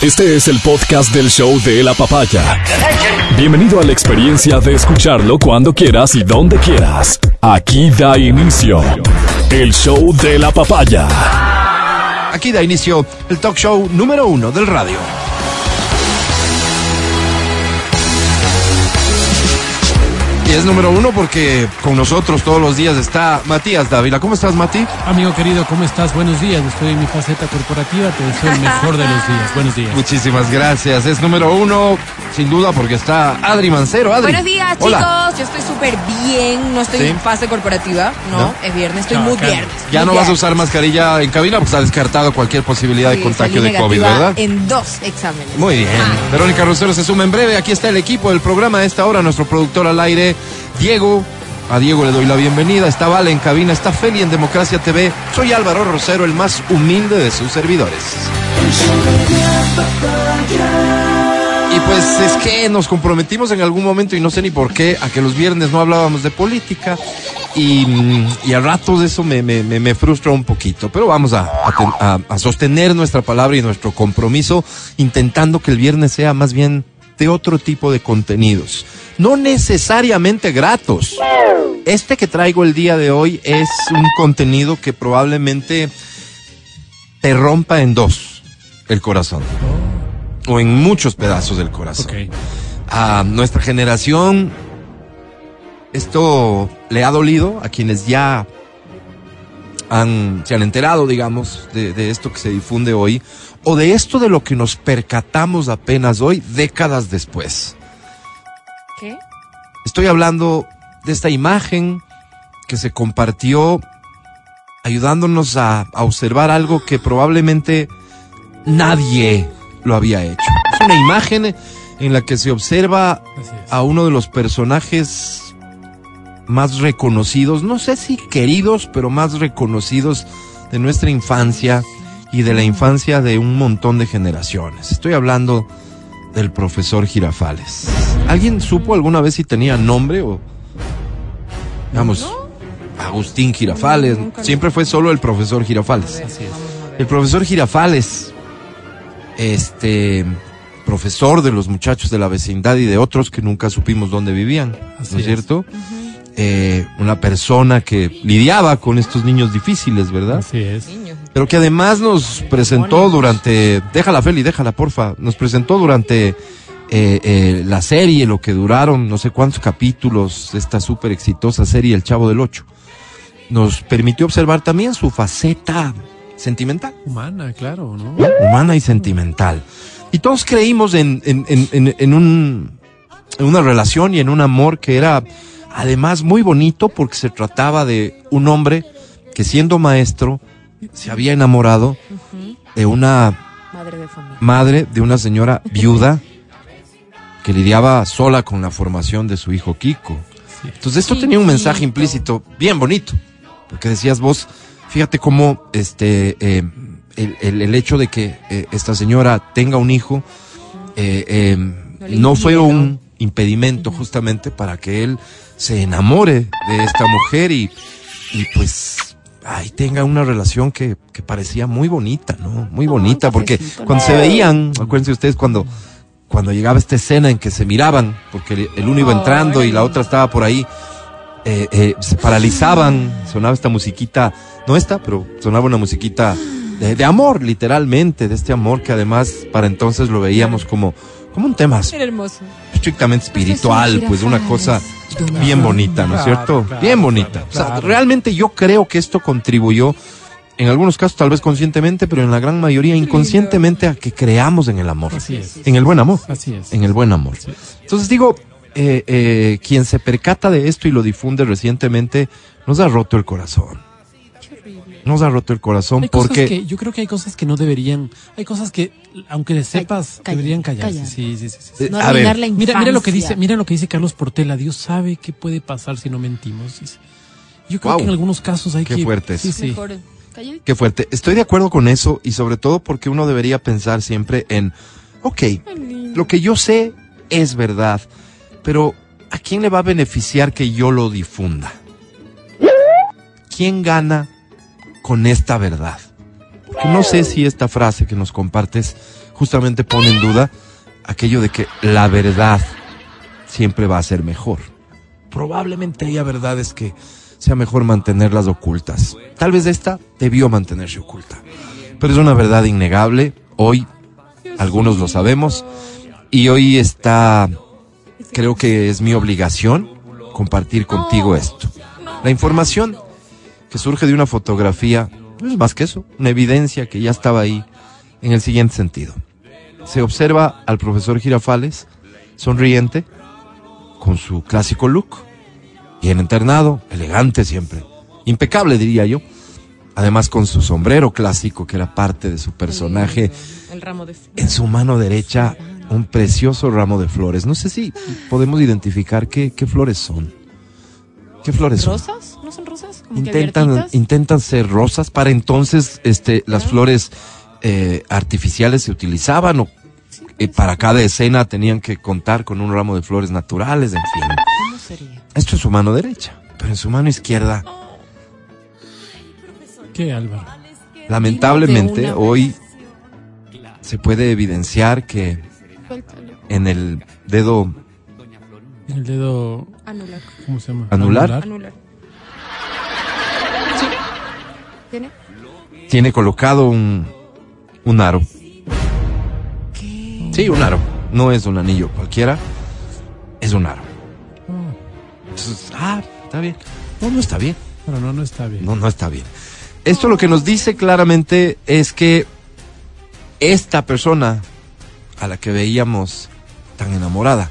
Este es el podcast del show de la papaya. Bienvenido a la experiencia de escucharlo cuando quieras y donde quieras. Aquí da inicio el show de la papaya. Aquí da inicio el talk show número uno del radio. Y es número uno porque con nosotros todos los días está Matías Dávila. ¿Cómo estás, Mati? Amigo querido, ¿cómo estás? Buenos días. Estoy en mi faceta corporativa. Te deseo el mejor de los días. Buenos días. Muchísimas gracias. Es número uno, sin duda, porque está Adri Mancero. Adri. Buenos días, Hola. chicos. Yo estoy súper bien. No estoy ¿Sí? en fase corporativa. No, ¿No? es viernes. Estoy No, muy viernes. Ya muy no vas a usar mascarilla en cabina porque está descartado cualquier posibilidad de contagio de COVID, ¿verdad? En dos exámenes. Muy bien. Ah. Verónica Rosero se suma en breve. Aquí está el equipo del programa a esta hora. Nuestro productor al aire, Diego. A Diego le doy la bienvenida. Está Vale en cabina. Está Feli en Democracia TV. Soy Álvaro Rosero, el más humilde de sus servidores. Y pues es que nos comprometimos en algún momento, y no sé ni por qué, a que los viernes no hablábamos de política. Y, y a ratos eso me, me, frustra un poquito. Pero vamos a- a sostener nuestra palabra y nuestro compromiso, intentando que el viernes sea más bien de otro tipo de contenidos. No necesariamente gratos. Este que traigo el día de hoy es un contenido que probablemente te rompa en dos el corazón. O en muchos pedazos del corazón. A nuestra generación, esto le ha dolido a quienes ya han, se han enterado, digamos, de, de esto que se difunde hoy, o de esto de lo que nos percatamos apenas hoy, décadas después. ¿Qué? Estoy hablando de esta imagen que se compartió ayudándonos a, a observar algo que probablemente nadie lo había hecho. Es una imagen en la que se observa a uno de los personajes más reconocidos, no sé si queridos, pero más reconocidos de nuestra infancia y de la infancia de un montón de generaciones. Estoy hablando del profesor Girafales. ¿Alguien supo alguna vez si tenía nombre o digamos Agustín Girafales? Siempre fue solo el profesor Girafales. Así es. El profesor Girafales, este profesor de los muchachos de la vecindad y de otros que nunca supimos dónde vivían, Así ¿no es es. cierto? Eh, una persona que lidiaba con estos niños difíciles, ¿verdad? Así es. Pero que además nos presentó durante, déjala Feli, déjala porfa, nos presentó durante eh, eh, la serie, lo que duraron no sé cuántos capítulos, de esta súper exitosa serie El Chavo del Ocho. Nos permitió observar también su faceta sentimental Humana, claro, ¿no? humana y sentimental. Y todos creímos en, en- en un, en una relación y en un amor que era además muy bonito porque se trataba de un hombre que siendo maestro se había enamorado de una Madre de familia. madre, de una señora viuda que lidiaba sola con la formación de su hijo Kiko. Sí. Entonces esto tenía un mensaje implícito bien bonito, porque decías vos, fíjate cómo este eh, el, el- el hecho de que eh, esta señora tenga un hijo eh, eh, No fue un impedimento justamente para que él se enamore de esta mujer y, y pues ay, tenga una relación que, que parecía muy bonita, ¿no? Muy bonita, porque cuando se veían, acuérdense ustedes cuando cuando llegaba esta escena en que se miraban, porque el, el uno iba entrando y la otra estaba por ahí, eh, eh, se paralizaban, sonaba esta musiquita, no esta, pero sonaba una musiquita de, de amor, literalmente, de este amor que además para entonces lo veíamos como, como un tema Era hermoso. Estrictamente espiritual, pues una cosa bien bonita, ¿no es cierto? bien bonita. O sea, realmente yo creo que esto contribuyó, en algunos casos tal vez conscientemente, pero en la gran mayoría inconscientemente a que creamos en el amor, Así es. en el buen amor, Así es. en el buen amor. Entonces digo, eh, eh, quien se percata de esto y lo difunde recientemente, nos ha roto el corazón. Nos ha roto el corazón Hay cosas porque... que, yo creo que hay cosas que no deberían, hay cosas que, aunque sepas, calla, deberían callarse. calla. Sí, sí, sí, sí. Eh, No a ver, la Mira, mira lo que dice, mira lo que dice Carlos Portela. Dios sabe qué puede pasar si no mentimos. dice. Yo creo Wow. que en algunos casos hay Qué que. fuerte Sí, sí. Mejor. Qué fuerte. Estoy de acuerdo con eso y sobre todo porque uno debería pensar siempre en, ok, lo que yo sé es verdad, pero ¿a quién le va a beneficiar que yo lo difunda? ¿Quién gana con esta verdad? Porque no sé si esta frase que nos compartes justamente pone en duda aquello de que la verdad siempre va a ser mejor. Probablemente haya verdades que sea mejor mantenerlas ocultas. Tal vez esta debió mantenerse oculta. Pero es una verdad innegable. Hoy algunos lo sabemos y hoy está, creo que es mi obligación compartir contigo esto. La información que surge de una fotografía no es más que eso, una evidencia que ya estaba ahí en el siguiente sentido. Se observa al profesor Girafales sonriente, con su clásico look, bien internado, elegante siempre, impecable diría yo, además con su sombrero clásico que era parte de su personaje, El ramo de en su mano derecha un precioso ramo de flores. No sé si podemos identificar qué, qué flores son. ¿Qué flores son? ¿Rosas? ¿No son rosas? Como Intentan, intentan ser rosas. Para entonces, este, las flores eh, artificiales se utilizaban o eh, para cada escena tenían que contar con un ramo de flores naturales, en fin. ¿Cómo sería? Esto es su mano derecha, pero en su mano izquierda, ¿Qué, Álvaro? lamentablemente, hoy se puede evidenciar que en el dedo El dedo, Anular. ¿cómo se llama? ¿Anular? Anular. Sí. ¿Tiene? tiene colocado un, un aro. Sí, un aro. No es un anillo cualquiera, es un aro. Entonces, ah, está bien. No, no está bien. Pero no, no está bien. No, no está bien. Esto lo que nos dice claramente es que esta persona a la que veíamos tan enamorada,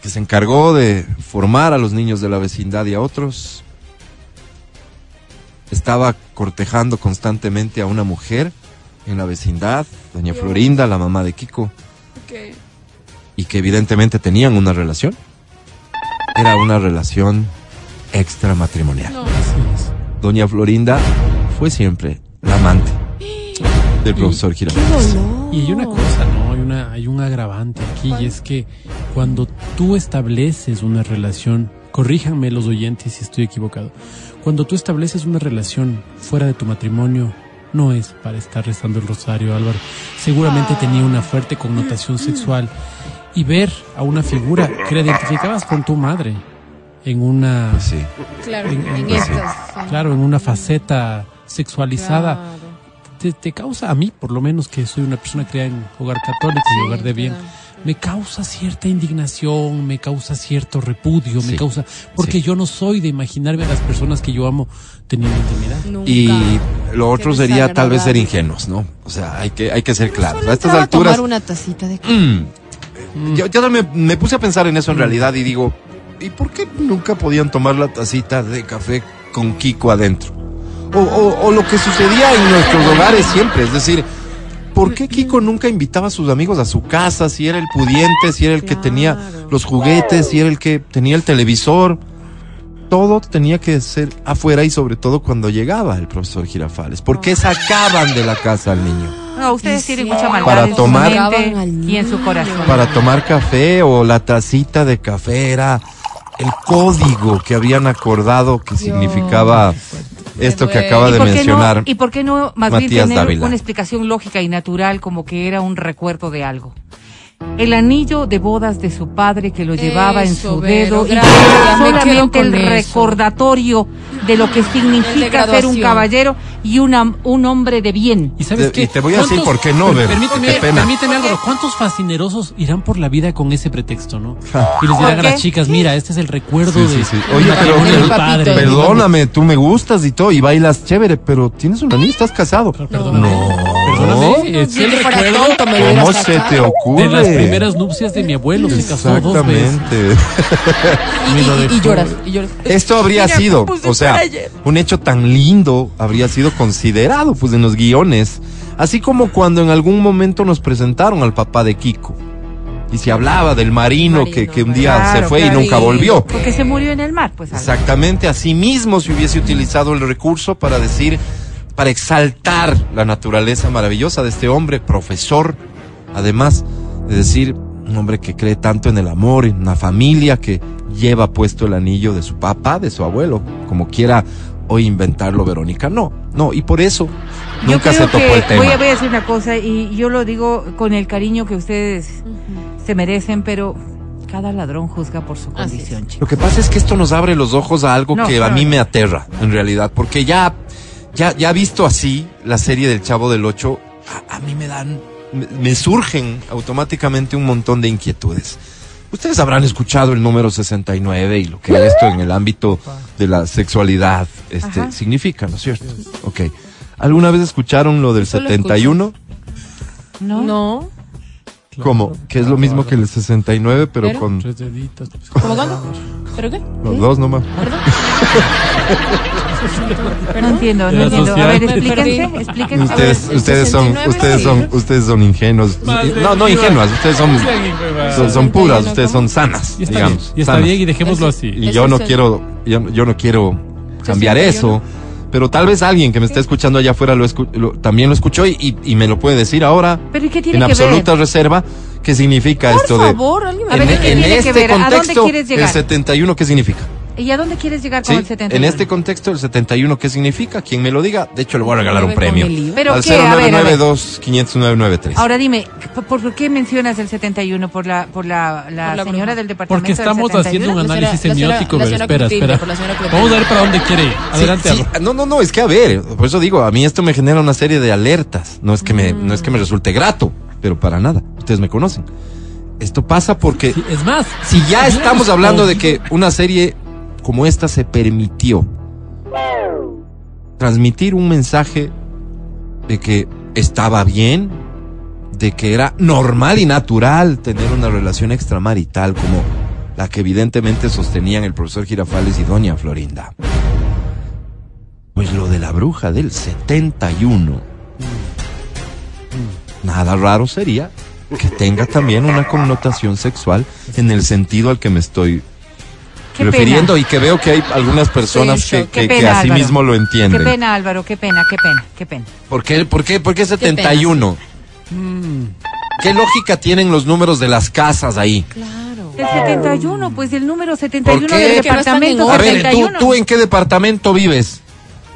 que se encargó de formar a los niños de la vecindad y a otros, estaba cortejando constantemente a una mujer en la vecindad, doña Florinda, la mamá de Kiko, y que evidentemente tenían una relación. Era una relación extramatrimonial. No. Así es. Doña Florinda fue siempre la amante del profesor Girafales. Y hay una cosa, ¿no? Hay, una, hay un agravante aquí y es que cuando tú estableces una relación, corríjanme los oyentes si estoy equivocado, cuando tú estableces una relación fuera de tu matrimonio, no es para estar rezando el rosario, Álvaro. Seguramente tenía una fuerte connotación sexual y ver a una figura que la identificabas con tu madre en una, Pues sí. Claro, En- en, pues sí. estas. sí. claro, en una faceta sexualizada. Claro. te, te causa, a mí por lo menos que soy una persona criada en hogar católico y Sí, hogar de bien, claro. Me causa cierta indignación, me causa cierto repudio, me causa, porque sí. yo no soy de imaginarme a las personas que yo amo teniendo intimidad. Nunca. Y lo otro Qué sería tal vez ser ingenuos, ¿no? O sea, hay que, hay que ser claros. A estas alturas. tomar una tacita de Mm. Yo, yo me, me puse a pensar en eso en realidad y digo, ¿y por qué nunca podían tomar la tacita de café con Kiko adentro? O, o- o lo que sucedía en nuestros hogares siempre, es decir, ¿por qué Kiko nunca invitaba a sus amigos a su casa si era el pudiente, si era el que tenía los juguetes, si era el que tenía el televisor? Todo tenía que ser afuera y sobre todo cuando llegaba el profesor Girafales. ¿Por qué sacaban de la casa al niño? No, ustedes tienen sí. mucha maldad Para en tomar- su mente y en su corazón. para tomar café o la tacita de café era el código que habían acordado que significaba esto que acaba ¿Y de por, qué mencionar. no, ¿Y por qué no más bien Matías tener Dávila. una explicación lógica y natural como que era un recuerdo de algo? El anillo de bodas de su padre que lo llevaba en su Vero, dedo y que gracias, era me quedo solamente el eso. recordatorio de lo que significa ser un caballero y una, un hombre de bien. ¿Y sabes Te- qué? y te voy a decir ¿Cuántos- por qué no, Vero. Permíteme, Qué pena. permíteme Álvaro, ¿cuántos fascinerosos irán por la vida con ese pretexto, no? Y les ¿Por dirán a las chicas, mira, este es el recuerdo Sí, de sí, sí. Oye, pero- Papito, padre. Perdóname, tú me gustas y todo, y bailas chévere, pero tienes un anillo, estás casado. Perdóname. No. Perdóname, es el si fuera recuerdo tonto, me ¿Cómo se te ocurre? de las primeras nupcias de mi abuelo. Se casó dos veces. Exactamente. Y, lloras, y lloras. Esto habría Mira, sido, pues, o sea, un hecho tan lindo habría sido considerado pues en los guiones, así como cuando en algún momento nos presentaron al papá de Kiko y se hablaba del marino, Marino, que, que un día Claro, se fue claro, y nunca volvió. Porque se murió en el mar, pues. Exactamente, así mismo se hubiese utilizado el recurso para decir, para exaltar la naturaleza maravillosa de este hombre, profesor, además de decir, un hombre que cree tanto en el amor, en una familia que lleva puesto el anillo de su papá, de su abuelo, como quiera hoy inventarlo Verónica. No, No, y por eso Yo nunca creo se tocó que el tema. Voy a, voy a decir una cosa y yo lo digo con el cariño que ustedes se merecen, pero cada ladrón juzga por su condición, Lo que pasa es que esto nos abre los ojos a algo No, que a mí me aterra, en realidad, porque ya, ya, ya visto así la serie del Chavo del Ocho, a, a mí me dan, me, me surgen automáticamente un montón de inquietudes. Ustedes habrán escuchado el número 69 y lo que esto en el ámbito de la sexualidad este, Ajá. significa, ¿no es cierto? Ok. ¿Alguna vez escucharon lo del Solo 71? ¿No? No. ¿Cómo? Que es lo mismo que el 69, pero Pero- con Tres deditos. pues, ¿Cómo cuándo? ¿Pero qué? los dos nomás. ¿Perdón? No entiendo, no entiendo. A ver, explíquense, Me explíquense. Ustedes, ustedes son, 69 ustedes son, ustedes son ingenuos. No, no ingenuas. ustedes son, son, son puras, 71, ustedes son sanas, Y está digamos. bien, y está sanas. bien y dejémoslo así. Y yo no quiero, yo, yo no quiero cambiar 61. eso, pero tal vez alguien que me esté escuchando allá afuera lo escu- lo- también lo escuchó y, y, y me lo puede decir ahora Pero ¿y qué tiene en que absoluta ver? reserva qué significa Por esto favor, alguien me A ver, de ¿y qué en, en tiene que este ver? ¿A dónde contexto quieres el llegar? 71 qué significa ¿Y a dónde quieres llegar con ¿Sí? el 71? En este contexto, el 71, ¿qué significa? Quien me lo diga, de hecho le voy a regalar un premio. ¿Pero Al qué? A ver, a ver. 0992-50993. Ahora dime, ¿por, qué mencionas el 71? ¿Por la, por la, la, Por la señora del departamento Porque del estamos 71? haciendo un análisis la señora- semiótico, la pero señora espera, espera. Vamos a ver para dónde quiere ir. Adelante, Sí, no, no, no, es que a ver, por eso digo, a mí esto me genera una serie de alertas. No es que me, no es que me resulte grato, pero para nada. Ustedes me conocen. Esto pasa porque Sí, es más, si ya estamos hablando de que una serie como esta se permitió transmitir un mensaje de que estaba bien, de que era normal y natural tener una relación extramarital como la que evidentemente sostenían el profesor Girafales y doña Florinda. Pues lo de la bruja del 71. Nada raro sería que tenga también una connotación sexual en el sentido al que me estoy Qué refiriendo pena. y que veo que hay algunas personas Sí, que, que, Qué que pena, así Álvaro. mismo lo entienden. Qué pena, Álvaro, qué pena, qué pena, qué pena. ¿Por qué, por qué, por qué 71? Mm, ¿Qué lógica tienen los números de las casas ahí? Claro. El 71, pues el número 71 ¿Por qué? del no departamento orden. A ver, ¿tú, 71. tú en qué departamento vives?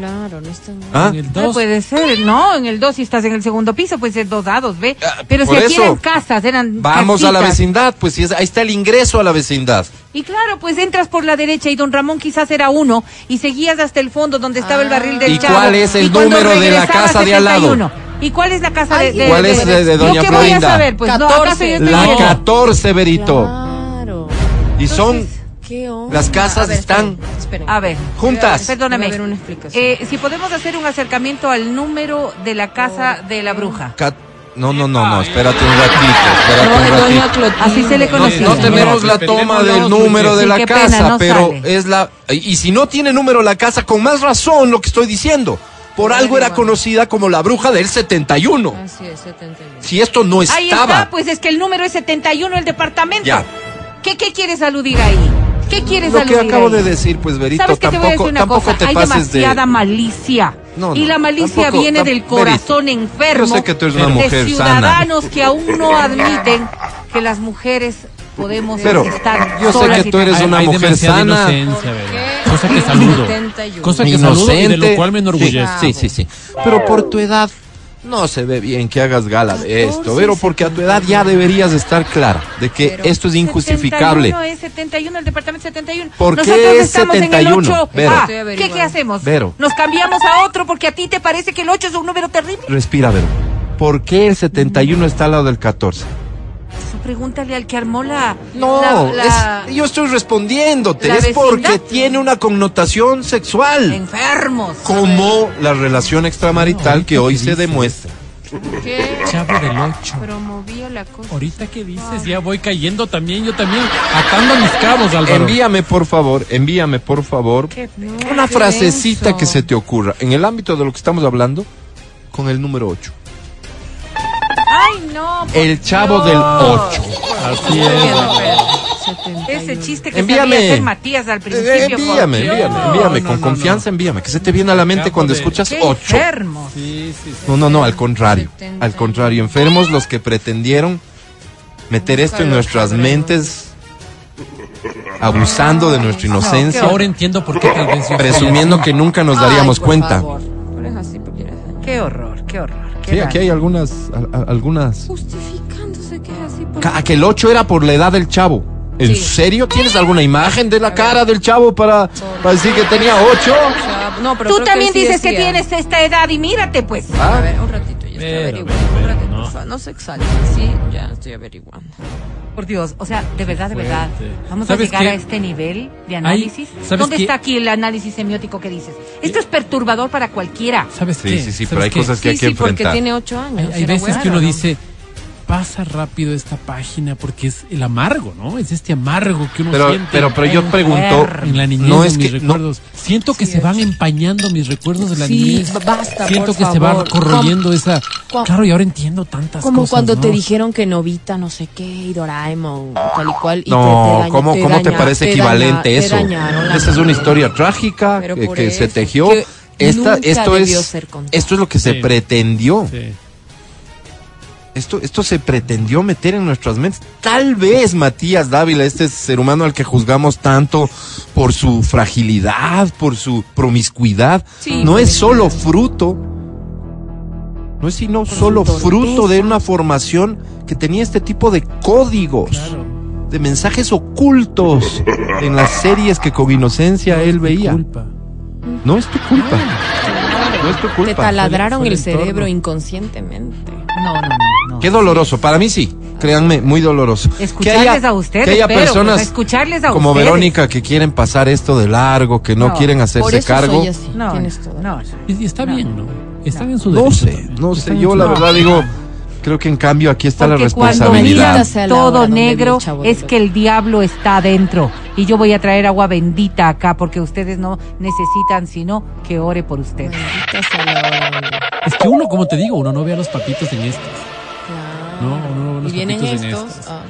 Claro, no está ¿Ah? en el No 2. puede ser, no, en el 2 si estás en el segundo piso, pues es dos dados, ve. Ah, Pero si aquí eso. eran casas, eran Vamos a la casitas. vecindad, pues si es, ahí está el ingreso a la vecindad. Y claro, pues entras por la derecha y don Ramón quizás era uno y seguías hasta el fondo donde estaba el barril del ¿Y chavo. cuál es el y número de la casa de al lado? 71. ¿Y cuál es la casa de, Ay, de- ¿cuál de- es de- de ¿Yo doña qué voy a Florinda? saber? Pues no, acaso 14. yo estoy La viendo. 14, Berito. Claro. Y son Entonces, ¿Qué onda? Las casas A ver, están- esperen, esperen. A ver, juntas. perdóname. Una explicación. Eh, si podemos hacer un acercamiento al número de la casa de la bruja. No, no, no, no, espérate un ratito, espérate No, un ratito. Así se le No, conocía. no tenemos la toma del número de sí, la pena, casa, no pero sale. es la... Y si no tiene número la casa, con más razón lo que estoy diciendo. Por algo era conocida como la bruja del 71. Así es, 71. Si esto no Ahí estaba... está, pues es que el número es 71 el departamento. Ya. ¿Qué, qué quieres aludir ahí? ¿Qué quieres Lo que aludir acabo ahí? de decir, pues Berito, ¿Sabes qué te voy a decir tampoco, una tampoco cosa? te Hay pases de... demasiada malicia. No, y no, la malicia tampoco, viene del corazón Berito, enfermo yo sé que tú eres una de mujer ciudadanos que aún no admiten que las mujeres podemos Pero estar yo sé que y tú eres Hay, una hay mujer demasiada sana. Cosa que saludo. 71. Cosa que saludo y de Inocente. lo cual me enorgullece. Sí, sí, sí. Pero por tu edad no se ve bien que hagas gala de esto, 14, pero porque a tu edad ya deberías estar clara de que Pero- esto es injustificable. 71 es 71, el departamento 71. ¿Por qué Nosotros es estamos en 71? el 8. Vero. Ah, ¿qué. ¿Qué hacemos? Vero. Nos cambiamos a otro porque a ti te parece que el 8 es un número terrible. Respira, Vero. ¿Por qué el 71 está al lado del 14? Pregúntale al que armó la... No, la- la- es- yo estoy respondiéndote. la Es porque tiene una connotación sexual. Enfermos. Como la relación extramarital que hoy se demuestra. ¿Qué? Chavo del 8. Promovía la cosa. Ahorita que dices, ya voy cayendo también, yo también, atando mis cabos, Álvaro. Envíame, por favor, envíame, por favor, una frasecita que se te ocurra en el ámbito de lo que estamos hablando con el número 8. Ay, no. El chavo Dios. del 8. Así es. Ese chiste que Envíame. sabía hacer Matías al principio. Eh, envíame, Dios. envíame, envíame, No, con no, confianza, envíame, que se te viene a la mente cuando de- escuchas Qué 8. enfermos. Sí, sí, sí. No, no, no, al contrario, 70. al contrario, enfermos los que pretendieron meter esto en nuestras mentes, abusando de nuestra inocencia, Ahora entiendo por qué tal vez presumiendo que nunca nos Ay, daríamos por cuenta. favor. Qué horror, qué horror. Sí, aquí hay algunas, a- a- algunas. Justificándose que es así. por- Ca- Que el 8 era por la edad del chavo. ¿En Sí. serio? ¿Tienes alguna imagen de la cara del chavo para, para decir que tenía 8? O sea, no, pero Tú creo también que sí dices que decía. tienes esta edad y mírate, pues. Ah. A ver, un ratito, ya estoy Pero, averiguando. pero, un ratito, no. por favor, no se exalten, sí, ya estoy averiguando. Por Dios, o sea, de verdad, de verdad. Vamos a ¿Sabes llegar qué? a este nivel de análisis. ¿sabes ¿Dónde qué? está aquí el análisis semiótico que dices? Esto es perturbador para cualquiera. ¿Sabes Sí, qué? sí, sí, ¿Sabes pero hay qué? cosas que hay Sí, que sí, porque enfrentar. tiene ocho años. Hay, hay veces bueno, que uno ¿no? dice, pasa rápido esta página porque es el amargo, ¿no? Es este amargo que uno Pero, siente. pero, pero yo pregunto, en la niñez, no es que, mis no, recuerdos. Siento que Sí, se es. van empañando mis recuerdos de la Sí, niñez. basta, Siento por que se va corroyendo esa. Como- Claro, y ahora entiendo tantas Como cosas. cuando te dijeron que Novita no sé qué y Doraemon tal y cual. Y no, te, te daña- ¿cómo, ¿cómo te parece te equivalente daña- eso? dañaron Esa es una historia trágica que, que se tejió. que Esta, nunca esto debió es, esto es lo que se pretendió. Sí. Esto, esto se pretendió meter en nuestras mentes. Tal vez Matías Dávila, este ser humano al que juzgamos tanto por su fragilidad, por su promiscuidad, Sí, no es solo fruto, no es sino solo fruto de una formación que tenía este tipo de códigos, Claro. de mensajes ocultos en las series que con inocencia él Mi veía. culpa. No es tu culpa. No es tu Te culpa. taladraron Fue el el cerebro inconscientemente. No, no, no. No. Qué doloroso. Para mí sí. Créanme, muy doloroso. Escucharles a ustedes, que haya pero, personas pues, escucharles a como ustedes. Verónica que quieren pasar esto de largo, que no, No, quieren Por hacerse eso cargo. soy así. No, Tienes no. Y, está No. bien, ¿no? Están en su No derecho. sé, no sé. Están en Yo la verdad digo, creo que en cambio aquí está la Porque cuando responsabilidad. hora todo negro es que el diablo está adentro. Y yo voy a traer agua bendita acá porque ustedes no necesitan sino que ore por ustedes. Es que uno, como te digo, uno no ve a los papitos en estas. Claro. No, no, los y vienen en estos. ah,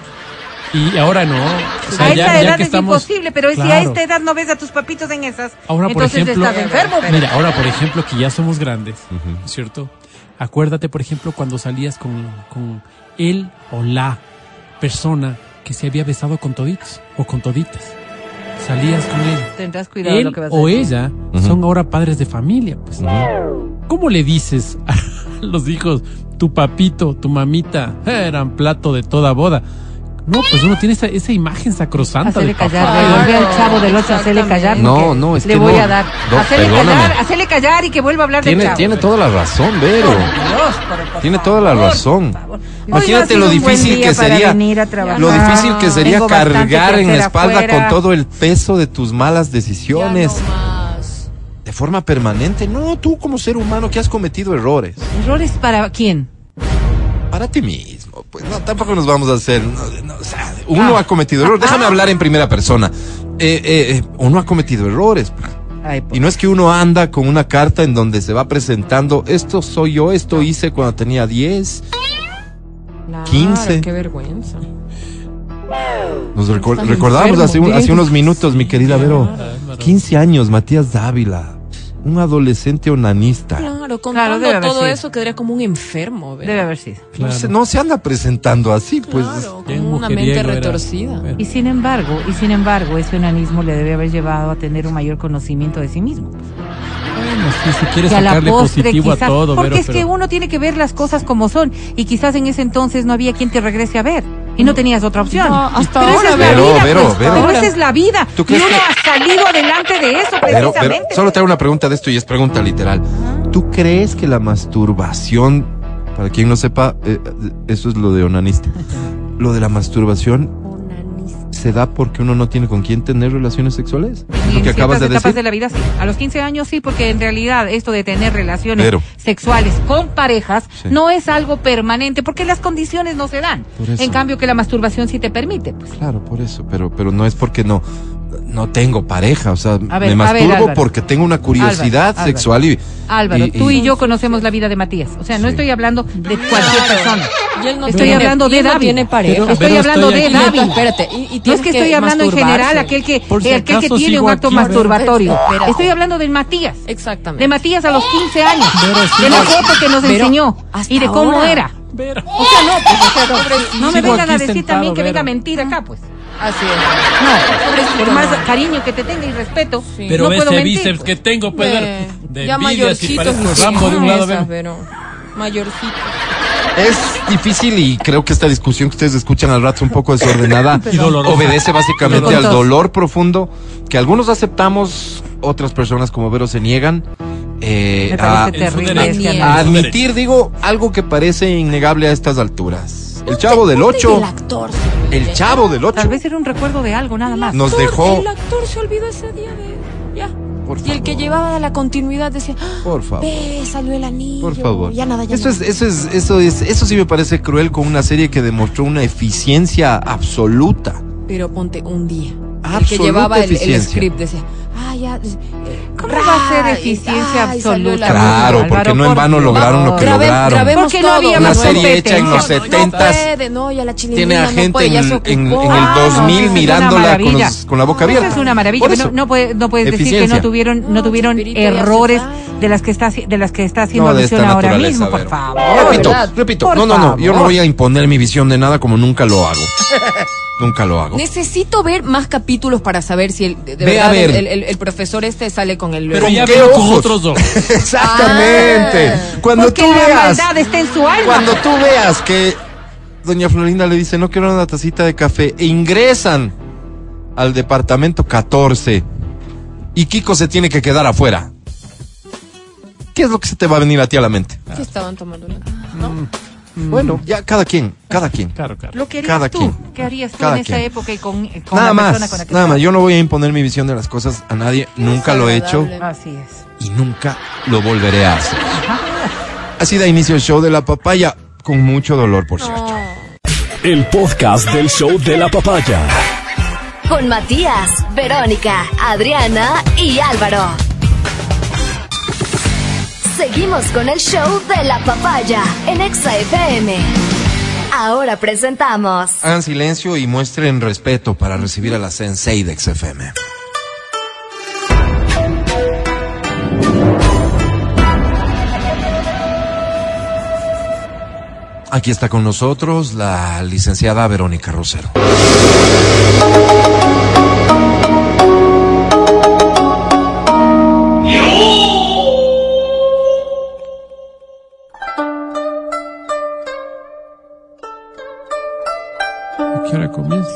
Y ahora no. O sea, a ya- esta ya edad que es estamos- imposible, pero si a Claro. esta edad no ves a tus papitos en esas, Ahora, por entonces ejemplo, estás enfermo. Mira, ahora, por ejemplo, que ya somos grandes, ¿cierto? Acuérdate, por ejemplo, cuando salías con, con él o la persona que se había besado con toditos o con toditas. Salías con él. Tendrás cuidado de Él lo que vas a o decir. ella son ahora padres de familia, pues. ¿Cómo le dices a los hijos, tu papito, tu mamita, eran plato de toda boda? No, pues uno tiene esa, esa imagen sacrosanta Hacerle de papá. callar, al chavo del 8, hacerle callar. No, no, es le que voy no. a dar. No, hacerle perdóname. callar, hacerle callar y que vuelva a hablar del Tiene, chavo. tiene toda la razón, Vero. Por Dios, pero por Tiene favor, toda la razón. Imagínate lo difícil que sería. venir a trabajar. Lo difícil que sería cargar en la espalda afuera. con todo el peso de tus malas ya decisiones. De forma permanente. No, tú como ser humano que has cometido errores. ¿Errores para quién? Para ti mismo. Pues no, tampoco nos vamos a hacer. no, no, o sea, uno Ah. ha cometido errores. Déjame hablar en primera persona. Eh, eh, eh, uno ha cometido errores. Ay, Y no es que uno anda con una carta en donde se va presentando, esto soy yo, esto hice cuando tenía 10. Claro, 15. Qué vergüenza. Nos reco- Están recordamos enfermos, hace, un- hace unos minutos, mi querida Vero. Claro. 15 años, Matías Dávila. Un adolescente onanista. Claro, contando Claro, todo sido. eso quedaría como un enfermo, ¿verdad? Debe haber sido. No, se, no se anda presentando así, pues. Claro, como una mente retorcida. Y sin embargo, y sin embargo, ese enanismo le debe haber llevado a tener un mayor conocimiento de sí mismo. Bueno, sí, si quieres que a la sacarle postre positivo quizás, a todo, porque Vero, es que pero- uno tiene que ver las cosas como son y quizás en ese entonces no había quien te regrese a ver y no tenías otra opción. No, hasta pero ahora, esa es la Vero, vida, Vero, pues. Pero esa es la vida ¿Tú y crees uno que- ha salido adelante de eso Pero, pero precisamente. solo te hago una pregunta de esto y es pregunta literal. ¿Tú crees que la masturbación, para quien no sepa, eh, eso es lo de onanista, lo de la masturbación se da porque uno no tiene con quién tener relaciones sexuales? Y Lo que acabas de etapas decir. de la vida sí. A los 15 años sí, porque en realidad esto de tener relaciones Pero- sexuales con parejas Sí. no es algo permanente porque las condiciones no se dan. En cambio que la masturbación sí te permite, pues. Claro, por eso, pero, pero no es porque no, no tengo pareja, o sea, ver, me ver, masturbo porque tengo una curiosidad Álvaro, sexual y... Álvaro, y- tú y- yo conocemos la vida de Matías. O sea, no Sí. estoy hablando de cualquier persona. No Estoy tiene- hablando de no David. tiene pareja. Pero- Estoy pero hablando estoy de aquí- David. Espérate, y- y No es que estoy hablando en general, aquel que, aquel que tiene un acto aquí. masturbatorio. Estoy hablando del Matías. Exactamente. De Matías a los 15 años. De la foto que nos enseñó. Y de cómo ahora. era. O sea, no, pues, o sea, no, no me vengan a decir sentado, también que venga Vero. a mentir acá, pues. Así es. No, por más cariño que te tenga y respeto, Sí. Pero no puedo ese mentir. bíceps que tengo, pues, Ve, de ya envidia, si mayorcitos parezco nos Rambo de un lado, ven. pero mayorcitos. Es difícil y creo que esta discusión que ustedes escuchan al rato un poco desordenada Y obedece básicamente al dolor profundo que algunos aceptamos, otras personas como Vero se niegan eh, a, terrible este a análisis. admitir, digo, algo que parece innegable a estas alturas. El chavo del Ponte 8, El actor. El chavo del 8 Tal vez era un recuerdo de algo, nada más. nos dejó, El actor se olvidó ese día de. Ya. por Y el que favor, llevaba la continuidad decía. "Ah, por favor. Ve, salió el anillo. Por favor. Ya nada, ya eso nada. es, eso es, eso es, eso sí me parece cruel con una serie que demostró una eficiencia absoluta. Pero ponte un día. el que Absoluta llevaba el, el eficiencia. script decía. Ya. ¿Cómo va a ser eficiencia Ay, absoluta? Claro, Álvaro, porque no en por vano Dios. lograron lo que Grabe- lograron. Porque no había Una más serie hecha en los competencia. No 70 puede, no, Tiene a no gente en, en- en el Ah, no, 2000 eso es una mirándola con, los- con la boca abierta. Eso es una maravilla. Por pero eso. No, no puedes, no puedes decir que no tuvieron, no, tuvieron errores de las que está de las que está haciendo No, esta ahora mismo, por favor. repito, repito. Por no, no, no. Yo no voy a imponer mi visión de nada como nunca lo hago. nunca lo hago. Necesito ver más capítulos para saber si el, de, de Ve a ver. el, el- el profesor este sale con el. Pero ¿Con ya qué ojos? otros dos. Exactamente. Ah. Cuando tú la veas, está en su alma. cuando tú veas que doña Florinda le dice no quiero una tacita de café e ingresan al departamento 14 y Kiko se tiene que quedar afuera. ¿Qué es lo que se te va a venir a ti a la mente? ¿Qué estaban tomando? una- Bueno, ya cada quien, cada quien. Claro, claro. Lo que harías Cada tú, quien. ¿qué harías tú Cada en esa quien. época y con, con Nada la más, persona con la que nada más. estás? Yo no voy a imponer mi visión de las cosas a nadie. Nunca lo he hecho. Así es. y nunca lo volveré a hacer. Así da inicio el show de la papaya con mucho dolor, por cierto. El podcast del show de la papaya. Con Matías, Verónica, Adriana y Álvaro. Seguimos con el show de la papaya en Exa FM. Ahora presentamos Hagan silencio y muestren respeto para recibir a la Sensei de XFM. Aquí está con nosotros la licenciada Verónica Rosero.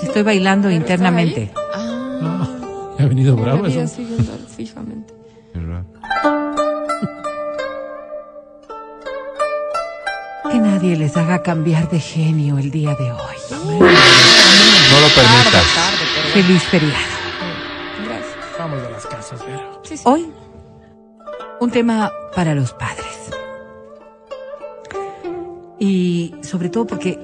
Estoy bailando ¿Pero internamente. Ah, Ah, ha venido bravo eso. fijamente. Que nadie les haga cambiar de genio el día de hoy. No lo permitas. Tarde, Feliz feriado. gracias. Vamos a las casas, Vero. Sí, sí. Hoy, un tema para los padres. Y sobre todo porque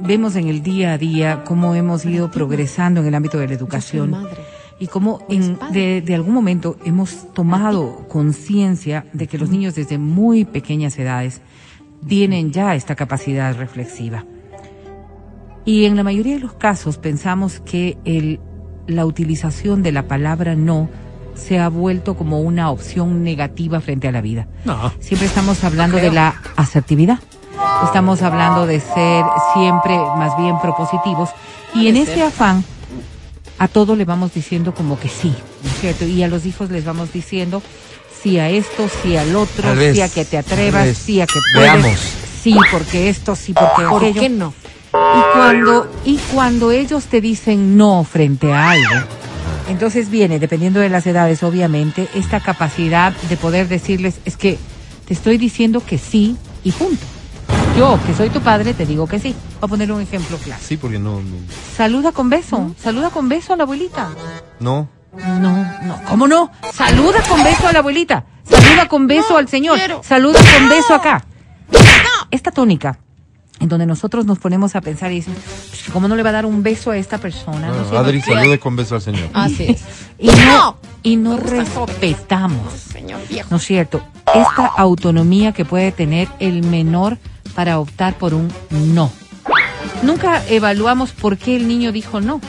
vemos en el día a día cómo hemos ido progresando en el ámbito de la educación y cómo Eres en- de, de algún momento hemos tomado conciencia de que los niños desde muy pequeñas edades tienen ya esta capacidad reflexiva. Y en la mayoría de los casos pensamos que el, la utilización de la palabra no se ha vuelto como una opción negativa frente a la vida. No. Siempre estamos hablando de la asertividad. Estamos hablando de ser siempre más bien propositivos. Y en ese afán, a todo le vamos diciendo como que sí, ¿no es cierto? Y a los hijos les vamos diciendo sí a esto, sí al otro, vez, sí a que te atrevas, sí a que puedes. Veamos. Sí, porque esto, sí, porque ¿Por aquello. qué no? Y cuando, y cuando ellos te dicen no frente a algo, entonces viene, dependiendo de las edades, obviamente, esta capacidad de poder decirles, es que te estoy diciendo que sí y punto. Yo, que soy tu padre, te digo que sí. Voy a poner un ejemplo claro. Sí, porque no, no, Saluda con beso. Saluda con beso a la abuelita. no. No, no, ¿cómo no? Saluda con beso a la abuelita. Saluda con beso al señor. quiero. Saluda con beso acá. Esta tónica, en donde nosotros nos ponemos a pensar y decimos, "Pues, ¿cómo no le va a dar un beso a esta persona? ¿No es cierto? Adri, salude con beso al señor. Así es. Y no, y no respetamos, Señor viejo. ¿no es cierto? Esta autonomía que puede tener el menor para optar por un no. Nunca evaluamos por qué el niño dijo no.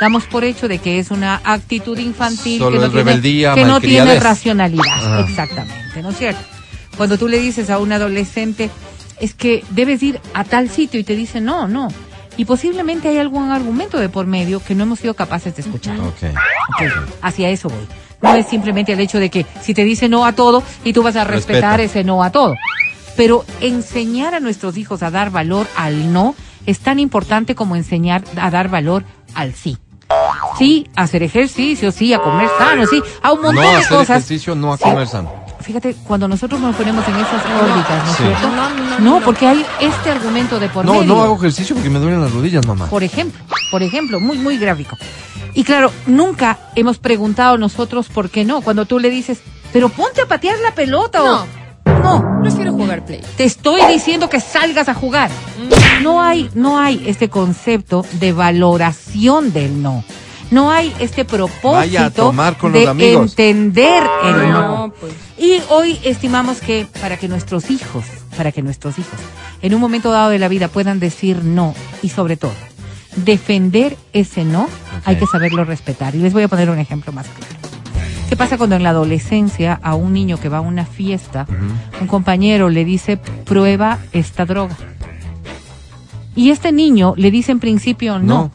Damos por hecho de que es una actitud infantil Solo que no tiene, rebeldía, que no tiene racionalidad. Exactamente, ¿no es cierto? Cuando tú le dices a un adolescente, es que debes ir a tal sitio y te dice, no, no, Y posiblemente hay algún argumento de por medio que no hemos sido capaces de escuchar. Hacia eso voy. No es simplemente el hecho de que si te dice no a todo y tú vas a respetar Respeta. ese no a todo. Pero enseñar a nuestros hijos a dar valor al no es tan importante como enseñar a dar valor al sí. Sí, a hacer ejercicio, sí, a comer sano, sí, a un montón No de hacer cosas. ejercicio, no a Sí. comer sano. Fíjate, cuando nosotros nos ponemos en esas órbitas, ¿no es Sí. cierto? No, no, no, No, no. porque hay este argumento de por No, medio. no hago ejercicio porque me duelen las rodillas, mamá. Por ejemplo, por ejemplo, muy, muy gráfico. Y claro, nunca hemos preguntado nosotros por qué no. Cuando tú le dices, pero ponte a patear la pelota o... No, Prefiero jugar play. te estoy diciendo que salgas a jugar. No hay, no hay este concepto de valoración del no. No hay este propósito Vaya a tomar con los de amigos. entender el no. No, pues. Y hoy estimamos que para que nuestros hijos, para que nuestros hijos, en un momento dado de la vida puedan decir no y sobre todo defender ese no, hay que saberlo respetar. Y les voy a poner un ejemplo más claro. ¿Qué pasa cuando en la adolescencia a un niño que va a una fiesta, un compañero le dice prueba esta droga? Y este niño le dice en principio no. No.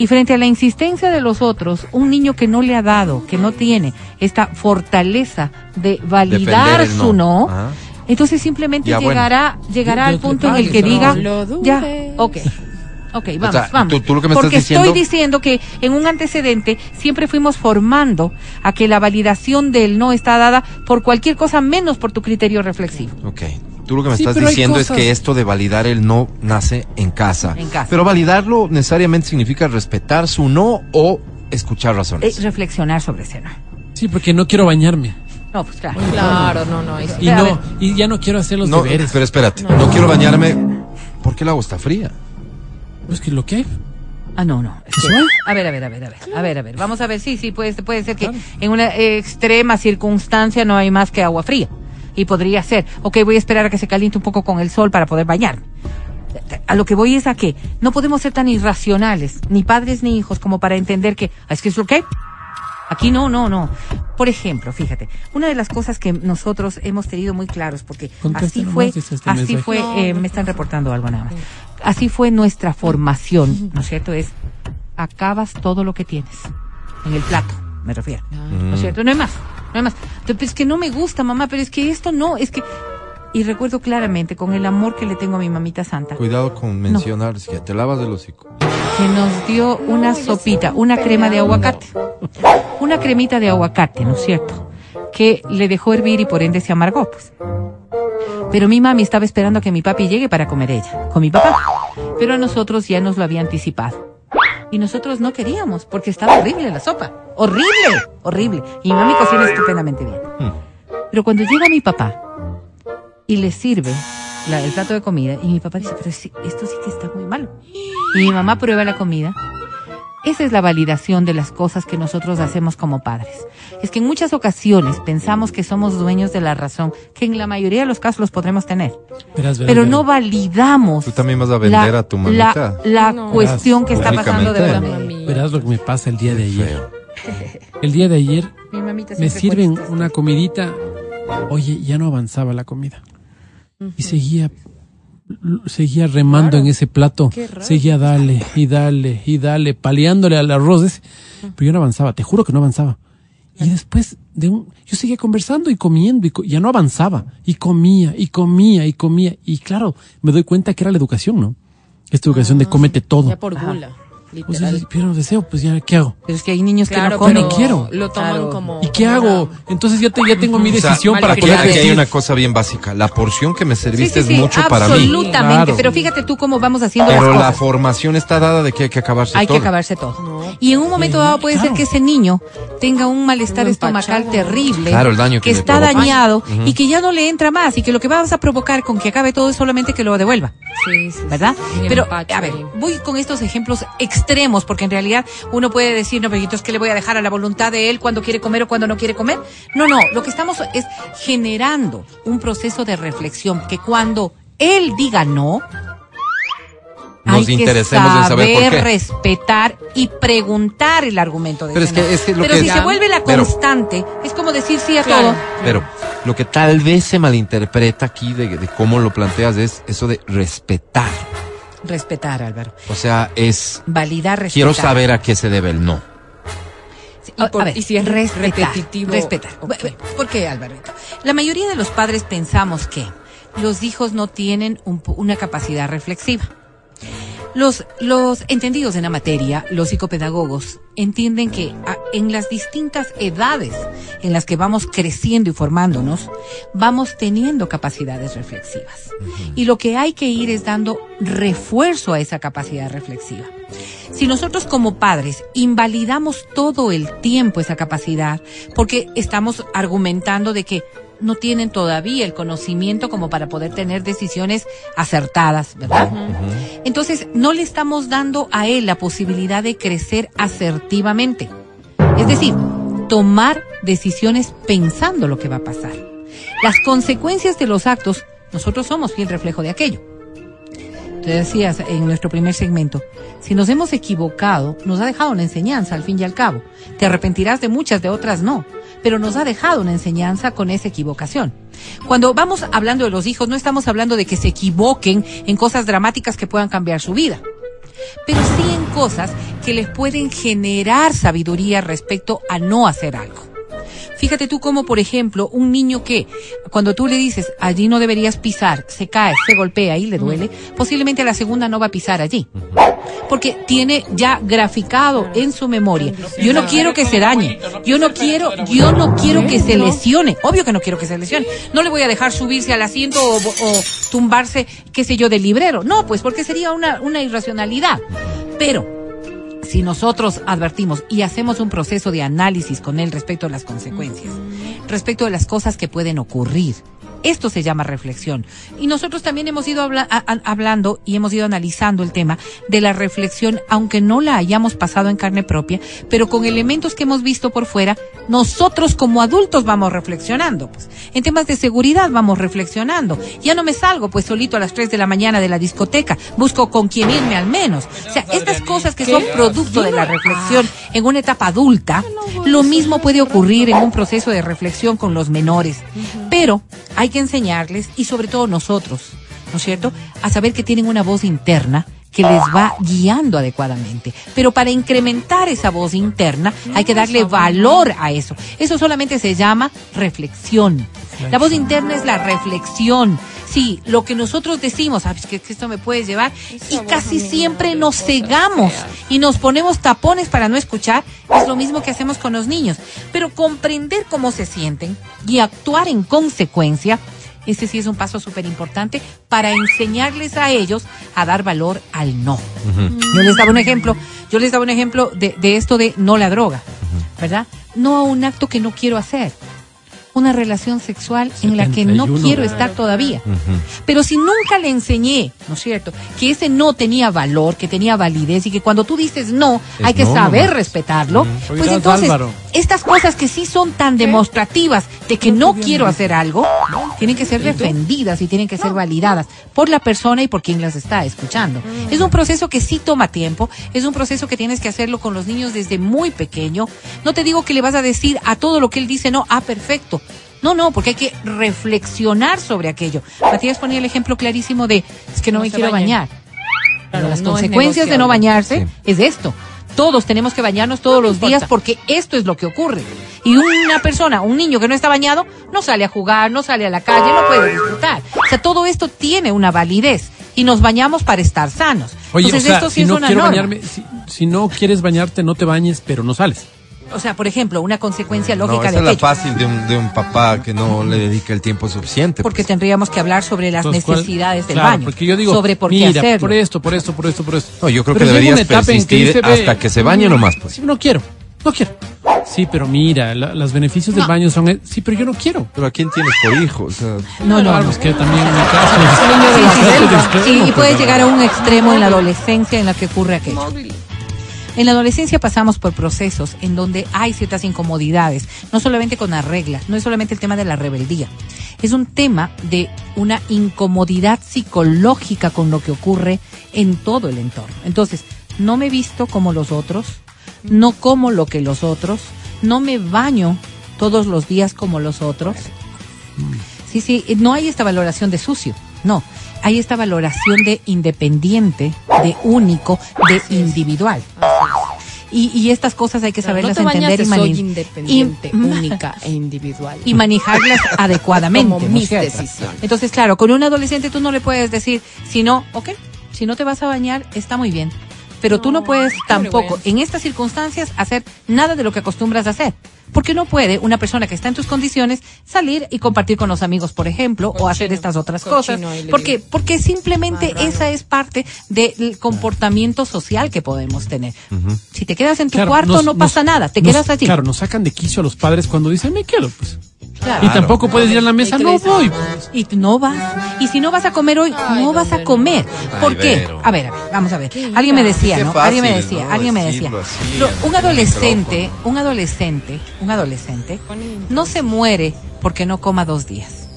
Y frente a la insistencia de los otros, un niño que no le ha dado, que no tiene esta fortaleza de validar su no. Ajá. entonces simplemente Ya, bueno. llegará, llegará Yo- al punto en el que no diga, ya, ok. Ok, vamos, sea, vamos. tú- tú lo que me Porque estás diciendo- estoy diciendo que en un antecedente siempre fuimos formando a que la validación del no está dada por cualquier cosa menos por tu criterio reflexivo. Ok. Tú lo que me Sí, estás diciendo es cosas- que esto de validar el no nace en casa. En casa. Pero validarlo necesariamente significa respetar su no o escuchar Eh, razones. reflexionar sobre ese no. Sí, porque no quiero bañarme. No, pues claro. Claro, no, no. Y no, y ya no quiero hacer los no, deberes. pero espérate, no. quiero bañarme. ¿Por qué el agua está fría? Pues que lo que hay. Ah, no, no. A ver, a ver, a ver, a ver, a ver, a ver. Vamos a ver, sí, sí, puede, puede ser que en una extrema circunstancia no hay más que agua fría. Y podría ser, ok, voy a esperar a que se caliente un poco con el sol para poder bañarme. A lo que voy es a que no podemos ser tan irracionales, ni padres ni hijos, como para entender que, "Ah, es que es lo que hay". Aquí no, no, no. Por ejemplo, fíjate, una de las cosas que nosotros hemos tenido muy claros, porque así fue, este así fue, No, eh, no, me están reportando algo nada más. Así fue nuestra formación, ¿no es cierto? Es, acabas todo lo que tienes, en el plato, me refiero, ¿no es cierto? No hay más, no hay más. Entonces, es que no me gusta, mamá, pero es que esto no, es que... Y recuerdo claramente, con el amor que le tengo a mi mamita santa, Cuidado con mencionar, es que te lavas del hocico. Que nos dio una sopita, una crema de aguacate. Una cremita de aguacate, ¿no es cierto? Que le dejó hervir y por ende se amargó, pues. Pero mi mami estaba esperando a que mi papi llegue para comer ella, con mi papá. Pero a nosotros ya nos lo había anticipado. Y nosotros no queríamos, porque estaba horrible la sopa. Horrible, horrible. Y mi mami cocina estupendamente bien. Pero cuando llega mi papá y le sirve la- el plato de comida, y mi papá dice, pero esto sí que está muy malo. Y mi mamá prueba la comida. Esa es la validación de las cosas que nosotros hacemos como padres. Es que en muchas ocasiones pensamos que somos dueños de la razón, que en la mayoría de los casos los podremos tener, Verás, verás, pero verás. no validamos. Tú también vas a vender la- a tu mamita. La, la No. cuestión que está pasando de Públicamente. verdad. Mami. Verás lo que me pasa el día de ayer. El día de ayer Mi mamita me sirven una comidita. Oye, ya no avanzaba la comida. Y seguía seguía remando en ese plato. Qué raro. Seguía dale y dale y dale, paleándole al arroz. ese. Pero yo no avanzaba, te juro que no avanzaba. Y después de un, yo seguía conversando y comiendo y co- ya no avanzaba. Y comía y comía y comía. Y claro, me doy cuenta que era la educación, ¿no? Esta educación de cómete todo. Ya por gula, Pues, pero no deseo, pues ya, ¿qué hago? Pero es que hay niños que no comen. pero quiero. Lo toman Claro. como. ¿Y qué hago? Entonces ya, te, ya tengo mi O sea, decisión para aquí hay una cosa bien básica. La porción que me serviste sí, sí, es mucho para mí. absolutamente. Claro. Pero fíjate tú cómo vamos haciendo Pero las la formación está dada de que hay que acabarse Hay todo. que acabarse todo. Y en un momento dado puede ser que ese niño tenga un malestar estomacal terrible, Claro, el daño que le está provoca. dañado y que ya no le entra más y que lo que vas a provocar con que acabe todo es solamente que lo devuelva. Sí, sí, sí. ¿verdad? Pero, a ver, voy con estos ejemplos extremos, porque en realidad uno puede decir, no, pero entonces, ¿qué le voy a dejar a la voluntad de él cuando quiere comer o cuando no quiere comer? No, no, lo que estamos es generando un proceso de reflexión, que cuando él diga no, Nos hay que interesemos en saber por qué. respetar y preguntar el argumento de Pero es que- es que lo Pero que- si se vuelve la Pero- constante, es como decir sí a Claro. todo. Pero lo que tal vez se malinterpreta aquí de, de cómo lo planteas es eso de respetar. Respetar, Álvaro. O sea, es... Validar, respetar. Quiero saber a qué se debe el no. Y a- por- a ver, y si es respetar, repetitivo, Respetar. ¿Por qué, Alvarito? La mayoría de los padres pensamos que los hijos no tienen un una capacidad reflexiva. Los, los entendidos en la materia, los psicopedagogos, entienden que en las distintas edades en las que vamos creciendo y formándonos, vamos teniendo capacidades reflexivas. Y lo que hay que ir es dando refuerzo a esa capacidad reflexiva. Si nosotros como padres invalidamos todo el tiempo esa capacidad, porque estamos argumentando de que no tienen todavía el conocimiento como para poder tener decisiones acertadas, ¿verdad? Entonces, no le estamos dando a él la posibilidad de crecer asertivamente. Es decir, tomar decisiones pensando lo que va a pasar. Las consecuencias de los actos, nosotros somos fiel reflejo de aquello. Te decías en nuestro primer segmento, si nos hemos equivocado, nos ha dejado una enseñanza al fin y al cabo. Te arrepentirás de muchas, de otras no, pero nos ha dejado una enseñanza con esa equivocación. Cuando vamos hablando de los hijos, no estamos hablando de que se equivoquen en cosas dramáticas que puedan cambiar su vida, pero sí en cosas que les pueden generar sabiduría respecto a no hacer algo. Fíjate tú como, por ejemplo, un niño que cuando tú le dices allí no deberías pisar, se cae, se golpea y le duele, posiblemente a la segunda no va a pisar allí. Porque tiene ya graficado en su memoria. Yo no quiero que se dañe. Yo no quiero, yo no quiero que se lesione. Obvio que no quiero que se lesione. No le voy a dejar subirse al asiento o, o tumbarse, qué sé yo, del librero. No, pues porque sería una, una irracionalidad. Pero si nosotros advertimos y hacemos un proceso de análisis con él respecto a las consecuencias, respecto a las cosas que pueden ocurrir, esto se llama reflexión. Y nosotros también hemos ido habla- a- a- hablando y hemos ido analizando el tema de la reflexión, aunque no la hayamos pasado en carne propia, pero con elementos que hemos visto por fuera, nosotros como adultos vamos reflexionando. Pues. En temas de seguridad vamos reflexionando. Ya no me salgo pues solito a las 3 de la mañana de la discoteca, busco con quién irme al menos. O sea, estas cosas que son producto de la reflexión en una etapa adulta, lo mismo puede ocurrir en un proceso de reflexión con los menores. Pero hay que enseñarles, y sobre todo nosotros, ¿no es cierto?, a saber que tienen una voz interna que les va guiando adecuadamente. Pero para incrementar esa voz interna hay que darle valor a eso. Eso solamente se llama reflexión. La voz interna es la reflexión. Sí, lo que nosotros decimos, sabes que, que esto me puede llevar, y casi siempre nos cegamos y nos ponemos tapones para no escuchar, es lo mismo que hacemos con los niños. Pero comprender cómo se sienten y actuar en consecuencia, ese sí es un paso súper importante para enseñarles a ellos a dar valor al no. Yo les daba un ejemplo, yo les daba un ejemplo de, de esto de no la droga, ¿verdad? No a un acto que no quiero hacer. Una relación sexual en la que no 71. quiero estar todavía. Pero si nunca le enseñé, ¿no es cierto? Que ese no tenía valor, que tenía validez y que cuando tú dices no, Es hay que no saber nomás. respetarlo. Pues Oiga, entonces, Álvaro. estas cosas que sí son tan demostrativas de que no quiero hacer algo, tienen que ser defendidas y tienen que ser validadas por la persona y por quien las está escuchando. Es un proceso que sí toma tiempo, es un proceso que tienes que hacerlo con los niños desde muy pequeño. No te digo que le vas a decir a todo lo que él dice, no, ah, perfecto. No, no, porque hay que reflexionar sobre aquello. Matías ponía el ejemplo clarísimo de, es que no, No me quiero bañe. bañar. Claro, las no consecuencias de no bañarse Sí. es esto. Todos tenemos que bañarnos todos los días porque esto es lo que ocurre. Y una persona, un niño que no está bañado, no sale a jugar, no sale a la calle, no puede disfrutar. O sea, todo esto tiene una validez y nos bañamos para estar sanos. Oye, Entonces, o sea, esto sí si es no una quiero norma. bañarme, si, si no quieres bañarte, no te bañes, pero no sales. O sea, por ejemplo, una consecuencia No, lógica esa de es la fácil de un, de un papá que no le dedica el tiempo suficiente. Porque pues. tendríamos que hablar sobre las Entonces, ¿cuál- necesidades del Claro, baño. Porque yo digo, sobre por mira, qué hacerlo. por esto, por esto, por esto, por esto. No, yo creo Pero que deberías que persistir ve, hasta que se bañe nomás, pues. Sí, no quiero, no quiero. Sí, pero mira, la- los beneficios del No. baño son... eh, Sí, pero yo no quiero. Pero ¿a quién tienes por hijo? O sea, No, no, no. es que también en el caso Sí, sí, sí, y pues, puede llegar a un extremo en la adolescencia en la que ocurre aquello. En la adolescencia pasamos por procesos en donde hay ciertas incomodidades, no solamente con la regla, no es solamente el tema de la rebeldía, es un tema de una incomodidad psicológica con lo que ocurre en todo el entorno. Entonces, no me visto como los otros, no como lo que los otros, no me baño todos los días como los otros. Sí, sí, no hay esta valoración de sucio, no. Hay esta valoración de independiente, de único, de individual. Y, y estas cosas hay que no saberlas te entender y, mani- independiente, y- única e individual. y manejarlas adecuadamente. Como ¿no es mis decisiones. Entonces, claro, con un adolescente tú no le puedes decir, si no, ok, si no te vas a bañar, está muy bien. Pero tú no puedes tampoco, vergüenza. en estas circunstancias, hacer nada de lo que acostumbras a hacer. Porque no puede una persona que está en tus condiciones salir y compartir con los amigos, por ejemplo, o hacer estas otras cosas. Porque, porque simplemente esa es parte del comportamiento social que podemos tener. Si te quedas en tu Claro, cuarto, nos- no pasa nos- nada, te nos- quedas allí. Claro, nos sacan de quicio a los padres cuando dicen, me quedo, pues. Claro. Y tampoco puedes ir a la mesa, ¿Y qué no voy. Y tú no vas. Y si no vas a comer hoy, Ay, no vas a ¿dónde comer. Ay, ¿Por qué? A ver, a ver, vamos a ver. Alguien me decía, ¿no? alguien me decía, ¿no? alguien me decía. Lo- un adolescente, un adolescente, un adolescente no se muere porque no coma dos días.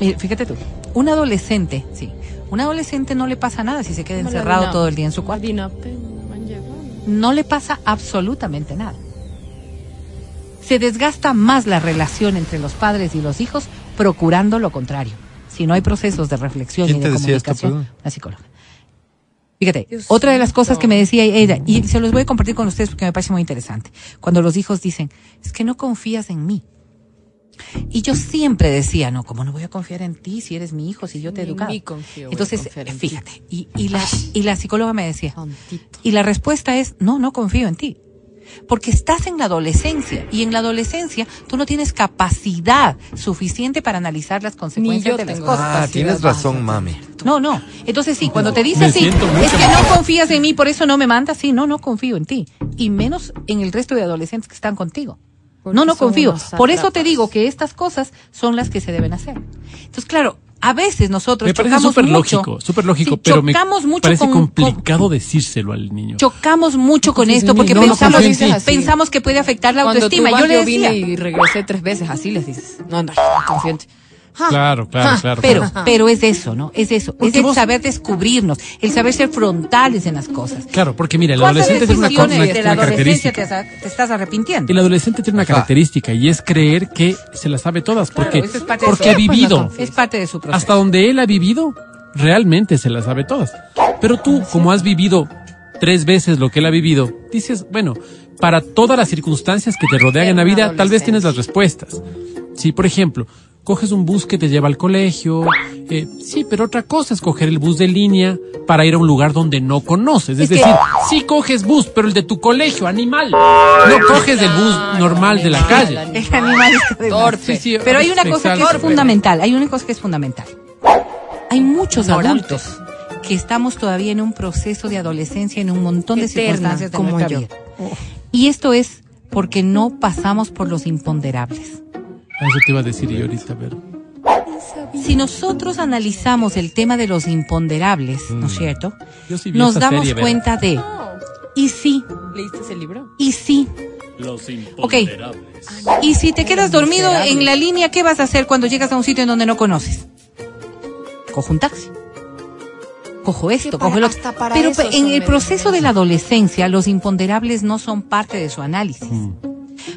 Mira, Fíjate tú, un adolescente, sí, un adolescente no le pasa nada si se queda encerrado todo el día en su cuarto. No le pasa absolutamente nada. Se desgasta más la relación entre los padres y los hijos procurando lo contrario. Si no hay procesos de reflexión y ¿Quién de esto, comunicación, la psicóloga. Fíjate, Dios otra de las cosas que me decía ella, y se los voy a compartir con ustedes porque me parece muy interesante, cuando los hijos dicen, es que no confías en mí. Y yo siempre decía, no, ¿cómo no voy a confiar en ti si eres mi hijo, si yo te he educado? confío, Entonces, en fíjate, y, y la, y la psicóloga me decía, Tontito. y la respuesta es, no, no confío en ti. Porque estás en la adolescencia y en la adolescencia tú no tienes capacidad suficiente para analizar las consecuencias yo de las cosas. Ah, tienes razón, mami. No, no. Entonces sí, cuando te dice mucho es que no confías en mí, por eso no me mandas, sí, no, no confío en ti. Y menos en el resto de adolescentes que están contigo. Porque no, no confío. Por eso te digo que estas cosas son las que se deben hacer. Entonces, claro, a veces nosotros Me parece chocamos súper mucho. lógico, súper lógico, Sí, pero me chocamos mucho parece con- con- complicado decírselo al niño. chocamos mucho con confíes esto porque No, no pensamos, ti. pensamos que puede afectar la Cuando autoestima. tú vas, yo le yo vine decía, y regresé tres veces, así les dices. No, no, no Claro, claro, claro. pero, claro. pero es eso, ¿no? Es eso. Porque es el vos- saber descubrirnos, el saber ser frontales en las cosas. Claro, porque mira, el ¿Cuántas adolescente tiene una, una- de la una adolescencia característica. te, te estás arrepintiendo? El adolescente tiene una Ajá. característica y es creer que se las sabe todas, porque, Claro, eso es parte de porque su- ha vivido. Es parte de su proceso. Hasta donde él ha vivido, realmente se las sabe todas. Pero tú, como has vivido tres veces lo que él ha vivido, dices, bueno, para todas las circunstancias que te rodean en la vida, tal vez tienes las respuestas. Sí, por ejemplo, coges un bus que te lleva al colegio, eh, sí, pero otra cosa es coger el bus de línea para ir a un lugar donde no conoces. Es, Es que- decir, sí coges bus, pero el de tu colegio, animal. No coges el bus normal de la calle. El animal de. Torpe. Sí, sí, Pero hay una cosa que es fundamental, hay una cosa que es fundamental. Hay muchos adultos que estamos todavía en un proceso de adolescencia en un montón de Eterna, circunstancias de como nuestra yo. vida. Y esto es porque no pasamos por los imponderables. Eso te iba a decir yo ahorita, pero. Si nosotros analizamos el tema de los imponderables, ¿no es cierto? Yo sí vi Nos damos serie, cuenta de, y sí, ¿Leíste ese libro? y sí, Los ok, y si te quedas dormido en la línea, ¿qué vas a hacer cuando llegas a un sitio en donde no conoces? Cojo un taxi. Cojo esto, para- cojo el otro. hasta para Pero en el proceso de la adolescencia, los imponderables no son parte de su análisis.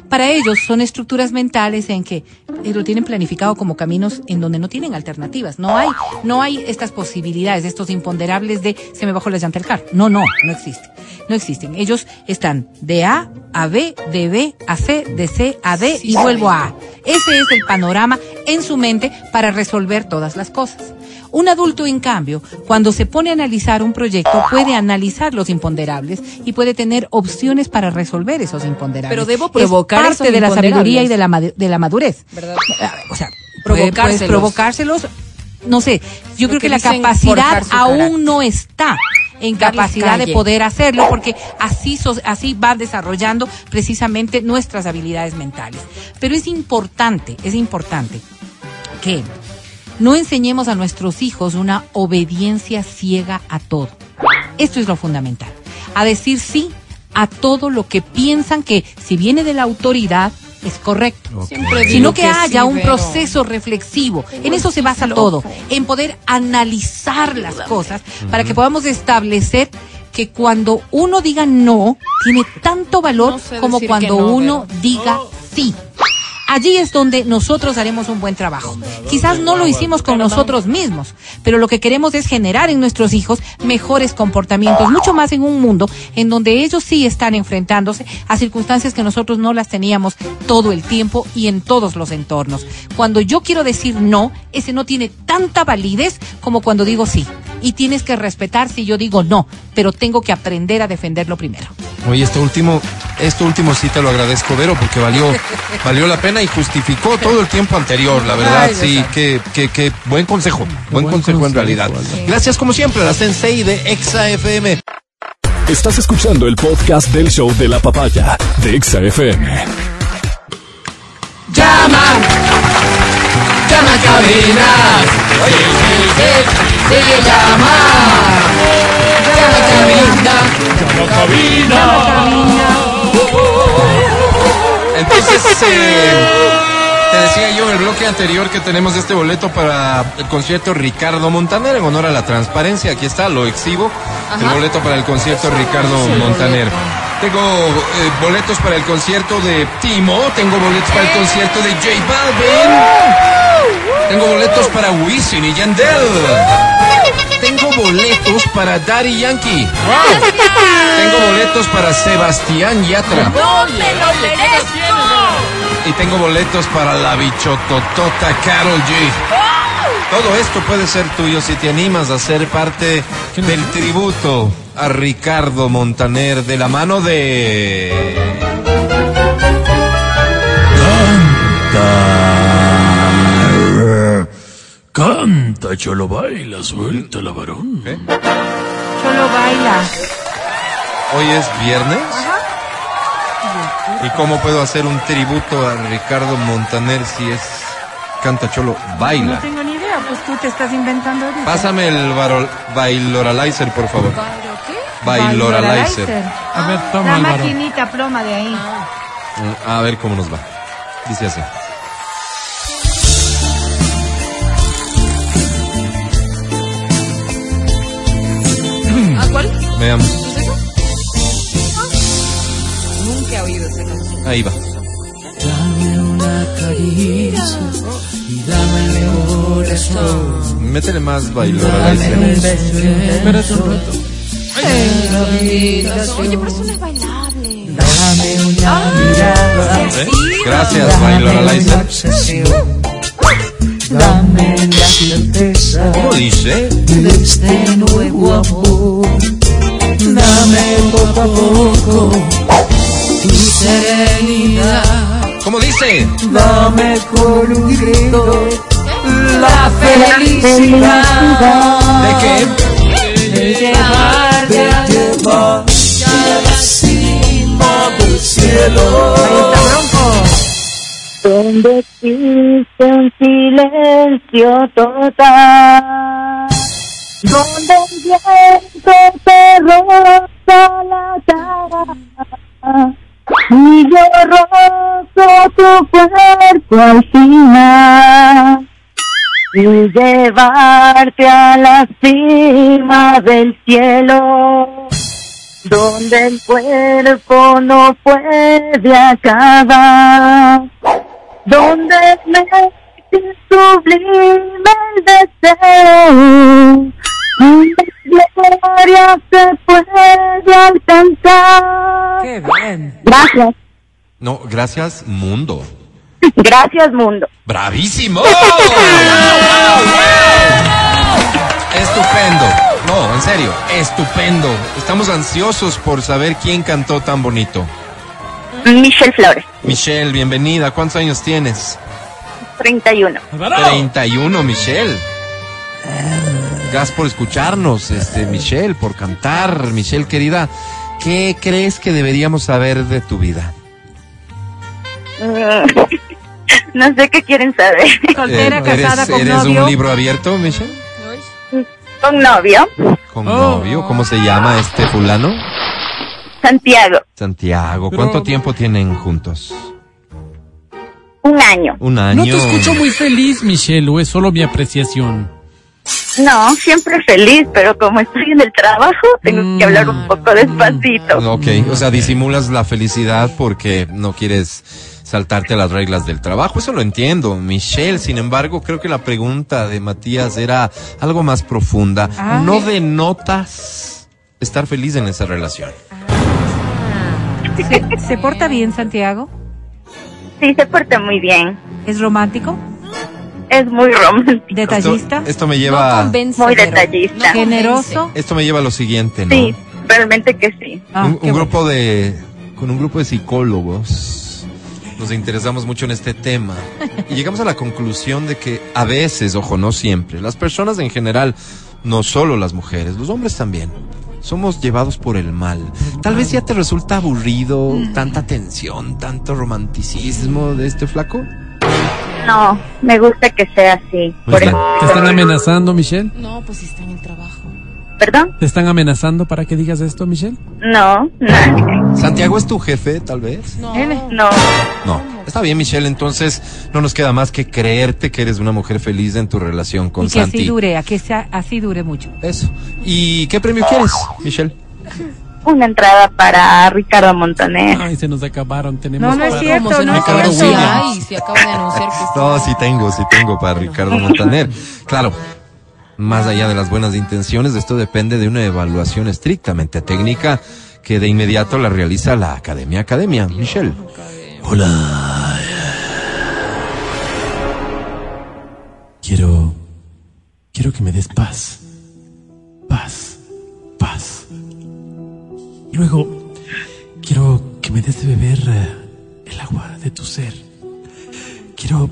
Para ellos son estructuras mentales en que eh, lo tienen planificado como caminos en donde no tienen alternativas. No hay, no hay estas posibilidades, estos imponderables de se me bajó la llanta del carro. No, no, no existe. No existen. Ellos están de A a B, de B a C, de C a D y vuelvo a A. Ese es el panorama en su mente para resolver todas las cosas. Un adulto, en cambio, cuando se pone a analizar un proyecto, puede analizar los imponderables y puede tener opciones para resolver esos imponderables. Pero debo Es provocar parte esos de la sabiduría y de la, madu- de la madurez. ¿Verdad? O sea, Provocárselos. provocárselos. No sé, yo Lo creo que, que la capacidad aún carácter. no está en capacidad de poder hacerlo porque así, so- así va desarrollando precisamente nuestras habilidades mentales. Pero es importante, es importante que no enseñemos a nuestros hijos una obediencia ciega a todo. Esto es lo fundamental. A decir sí a todo lo que piensan que si viene de la autoridad es correcto. Sino que, que haya sí, un proceso reflexivo. En eso se basa todo. En poder analizar las cosas para que podamos establecer que cuando uno diga no, tiene tanto valor No sé como cuando no, uno diga sí. Allí es donde nosotros haremos un buen trabajo. Quizás no lo hicimos con nosotros mismos, pero lo que queremos es generar en nuestros hijos mejores comportamientos, mucho más en un mundo en donde ellos sí están enfrentándose a circunstancias que nosotros no las teníamos todo el tiempo y en todos los entornos. Cuando yo quiero decir no, ese no tiene tanta validez como cuando digo sí. Y tienes que respetar si yo digo no, pero tengo que aprender a defenderlo primero. Oye, esto último, último sí te lo agradezco, Vero, porque valió, valió la pena y justificó todo el tiempo anterior, la verdad, Ay, sí, que, que, que buen consejo, buen, buen consejo en realidad. Gracias como siempre a la Sensei de Exa FM. Estás escuchando el podcast del show de la papaya de Exa FM. Llama, llama a cabina. Se llama, llama a cabina. Eh, te decía yo en el bloque anterior que tenemos este boleto para el concierto Ricardo Montaner en honor a la transparencia. Aquí está, lo exhibo. El boleto para el concierto Ricardo Montaner. Tengo eh, boletos para el concierto de Timo, tengo boletos para el concierto de J Balvin, tengo boletos para Wisin y Yandel, tengo boletos para Daddy Yankee, tengo boletos para Sebastián Yatra. Y tengo boletos para la bichototota Carol G. Todo esto puede ser tuyo si te animas a ser parte del tributo a Ricardo Montaner de la mano de... Canta, cholo, baila, suelta la varón. Solo baila. Hoy es viernes. ¿Y cómo puedo hacer un tributo a Ricardo Montaner si es canta cholo No baila? tengo ni idea, pues tú te estás inventando ahorita. Pásame el varol- bailoralizer, por favor. Bailoralizer. A ver, La toma, Álvaro. maquinita ploma de ahí. A ver cómo nos va. Dice así. ¿A cuál? Veamos. Nunca he oído ese canción. Ahí va. Dame una caricia y dame el corazón. Métele más Dame bailoralizer. un beso Espérate un rato. Oye, pero eso no es bailable. Dame una mirada. ¿Eh? Gracias, Dame bailoralizer. obsesión. Dame la certeza ¿Cómo dice? de este nuevo amor. Dame poco a poco tu serenidad. ¿Cómo dice? Dame con un grito la felicidad ¿De qué? de llevarte a llevar a la cima del cielo. Donde existe un silencio total, donde el viento te roza la cara, y yo rozo tu cuerpo al final, y llevarte a la cima del cielo donde el cuerpo no puede acabar, donde me sublime el deseo, donde gloria se puede alcanzar. Qué bien. Gracias, No, gracias, mundo. gracias mundo. ¡Bravísimo! Estupendo. No, en serio, estupendo. Estamos ansiosos por saber quién cantó tan bonito. Michelle Flores, Michelle, bienvenida. ¿Cuántos años tienes? 31. 31, Michelle. Gracias por escucharnos, este, Michelle, por cantar. Michelle, querida, ¿qué crees que deberíamos saber de tu vida? Mm, No sé qué quieren saber. Soltera, Eh, casada, ¿Eres, con eres novio. un libro abierto, Michelle? Con novio, ¿Con Oh. novio? ¿Cómo se llama este fulano? Santiago, Santiago. ¿Cuánto tiempo tienen juntos? un año. Un año. No te escucho muy feliz, Michelle, o es solo mi apreciación. No, siempre feliz, pero como estoy en el trabajo, tengo que hablar un poco despacito. Ok, o sea, disimulas la felicidad porque no quieres saltarte las reglas del trabajo. Eso lo entiendo, Michelle. Sin embargo, creo que la pregunta de Matías era algo más profunda. Ah. ¿No denotas estar feliz en esa relación? ¿Se, se porta bien, Santiago? Sí, se porta muy bien. ¿Es romántico? Es muy romántico. ¿Detallista? Esto, esto me No lleva, convence, Muy detallista. no ¿Generoso? esto me lleva a lo siguiente, ¿no? Sí, realmente que sí. Ah, un, bueno. grupo de con un grupo de psicólogos nos interesamos mucho en este tema y llegamos a la conclusión de que a veces, ojo, no siempre, las personas en general, no solo las mujeres, los hombres también, somos llevados por el mal. Tal vez ya te resulta aburrido tanta tensión, tanto romanticismo de este flaco. No, me gusta que sea así. Por. ¿Te están amenazando, Michelle? No, pues si está en el trabajo. ¿Perdón? ¿Te están amenazando para que digas esto, Michelle? No, no. Santiago es tu jefe, tal vez. No. No, No, está bien, Michelle. Entonces no nos queda más que creerte que eres una mujer feliz en tu relación con Y que Santi. así dure, a que sea, así dure mucho. Eso. ¿Y qué premio quieres, Michelle? una entrada para Ricardo Montaner. Ay, se nos acabaron. Tenemos No, no es cierto, no nos es cierto. Ay, se acaba de anunciar que está- No, sí tengo, sí tengo para Ricardo Montaner. Claro, más allá de las buenas intenciones, esto depende de una evaluación estrictamente técnica que de inmediato la realiza la Academia Academia. Michelle. Hola. Quiero. Quiero que me des paz. Paz. Paz. Y luego. Quiero que me des de beber eh, el agua de tu ser. Quiero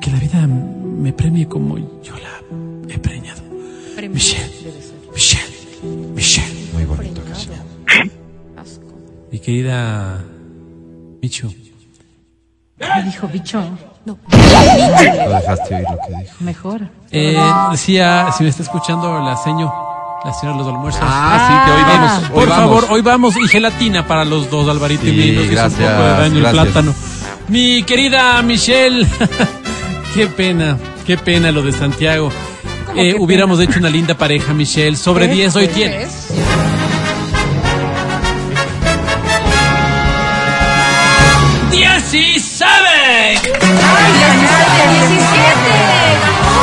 que la vida me premie como yo la he preñado. Michelle. Michelle. Michelle. Muy bonito canción. Mi querida Micho. Me dijo bicho, No dejaste oír lo que dijo. mejor. Eh, decía, si me está escuchando la seño, la señora de los almuerzos. Ah, sí, que hoy vamos. Por hoy vamos. favor, hoy vamos y gelatina para los dos, Alvarito y Sí, mí. Nos hizo gracias, un poco de daño el gracias. plátano. Mi querida Michelle, qué pena, qué pena lo de Santiago. Eh, hubiéramos hecho una linda pareja, Michelle. Sobre 10 hoy tienes. ¡17!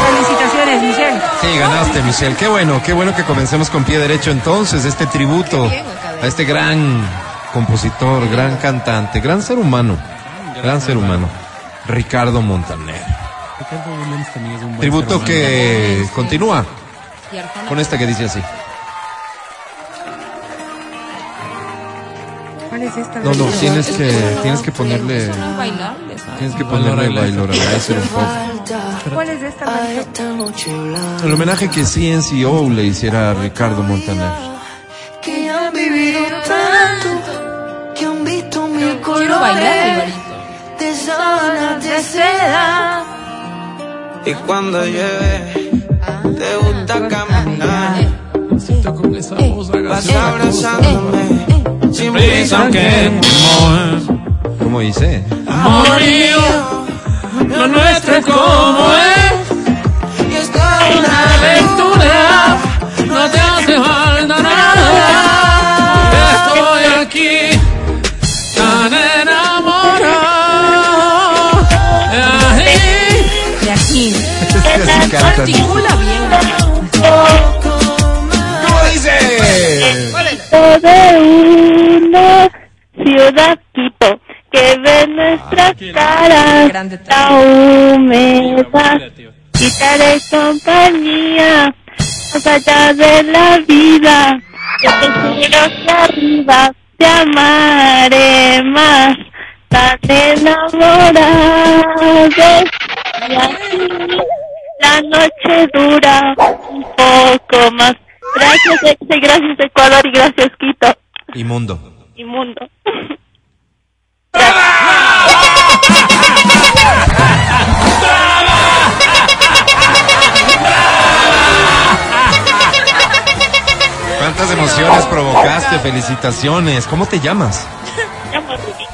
Felicitaciones, Michelle. Sí, ganaste, Michelle. Qué bueno, qué bueno que comencemos con pie derecho entonces, este tributo a este gran compositor, gran cantante, gran ser humano, gran ser humano, Ricardo Montaner. Tributo que continúa con esta que dice así. ¿Cuál es esta? No, no, tienes que, tienes que ponerle, tienes que ponerle Bailora Láser un poco. ¿Cuál es esta? El homenaje que CNCO le hiciera a Ricardo Montaner. que han vivido tanto, que han visto mi Quiero bailar, de sábanas de seda. Y cuando llueve, te gusta caminar. Siento con esa voz abrazándome, sin Prisa prisa que ¿Cómo dice? amor mío, lo nuestro es como es. Y está una aventura, no te hace falta nada. Estoy aquí, tan enamorado. Ahí. De aquí. Así canta. Articula bien. De una ciudad tipo que ve nuestras caras Grande la te haré compañía más allá de la vida. Que te quiero hacia arriba te amaré más. Tan enamorado. Y así la noche dura un poco más gracias Exe, gracias Ecuador y gracias Quito Inmundo. y mundo ¿Cuántas emociones provocaste? Felicitaciones. ¿Cómo te llamas? Me llamo Rubí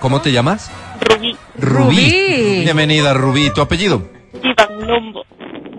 ¿Cómo te llamas? Rubí Rubí. Bienvenida, Rubí. ¿Tu apellido?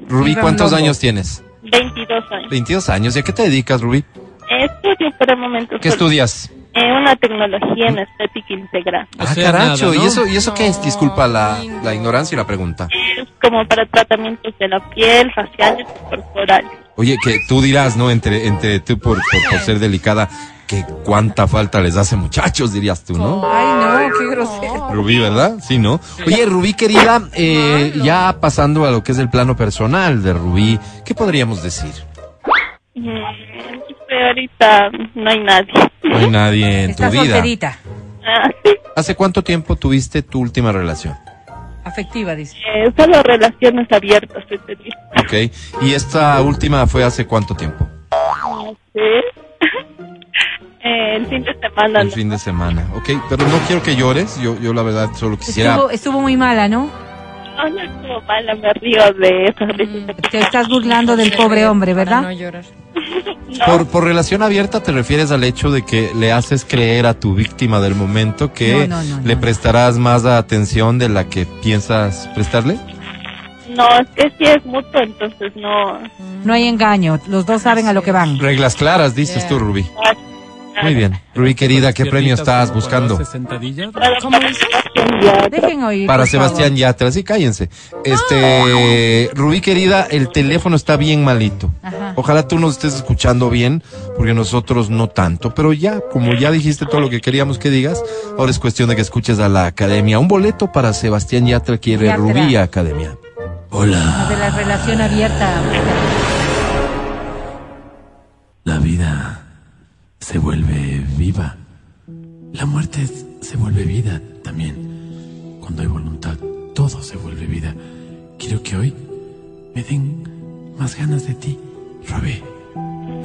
Rubí, ¿cuántos años tienes? 22 años 22 años. ¿Y a qué te dedicas, Rubí? estudio por el momento ¿Qué solo. estudias? Eh, una tecnología en estética integral. O Ah, sea, caracho, nada, ¿no? ¿y eso, y eso qué es? Disculpa la, la ignorancia y la pregunta. Es como para tratamientos de la piel, faciales y corporales. Oye, que tú dirás, ¿no? Entre, entre tú por, por, por ser delicada, que cuánta falta les hace muchachos, dirías tú, ¿no? Ay, no, qué grosero. Rubí, ¿verdad? Sí, ¿no? Oye, Rubí, querida, eh, ya pasando a lo que es el plano personal de Rubí, ¿qué podríamos decir? Mm, pero ahorita no hay nadie. No hay nadie en tu vida. solterita. Ah, sí. ¿Hace cuánto tiempo tuviste tu última relación? Afectiva, dice. Eh, solo relaciones abiertas he tenido. Ok. ¿Y esta última fue hace cuánto tiempo? No sé. Eh, el fin de semana. El no. fin de semana. Ok, pero no quiero que llores. Yo, yo la verdad solo quisiera. Estuvo, estuvo muy mala, ¿no? No, no estuvo mala, me río de risas de Te estás burlando del pobre hombre, Para no ¿verdad? llorar. Por, por relación abierta te refieres al hecho de que le haces creer a tu víctima del momento que No, no, no, le no. prestarás más atención de la que piensas prestarle. No, es que sí es mutuo, entonces no. No hay engaño, los dos saben a lo que van. Reglas claras, dices tú, Rubí. Muy bien. Rubí, querida, ¿qué premio estás buscando? ¿Sesentadillas? Para, para Sebastián Yatra. Dejen oír. Para Sebastián. Yatra, sí, cállense. Este, Rubí, querida, el teléfono está bien malito. Ajá. Ojalá tú nos estés escuchando bien, porque nosotros no tanto. Pero ya, como ya dijiste todo lo que queríamos que digas, ahora es cuestión de que escuches a la academia. Un boleto para Sebastián Yatra quiere Yatra. Rubí Academia. Hola. De la relación abierta. La vida se vuelve viva. La muerte se vuelve vida también. Cuando hay voluntad, todo se vuelve vida. Quiero que hoy me den más ganas de ti. Robé.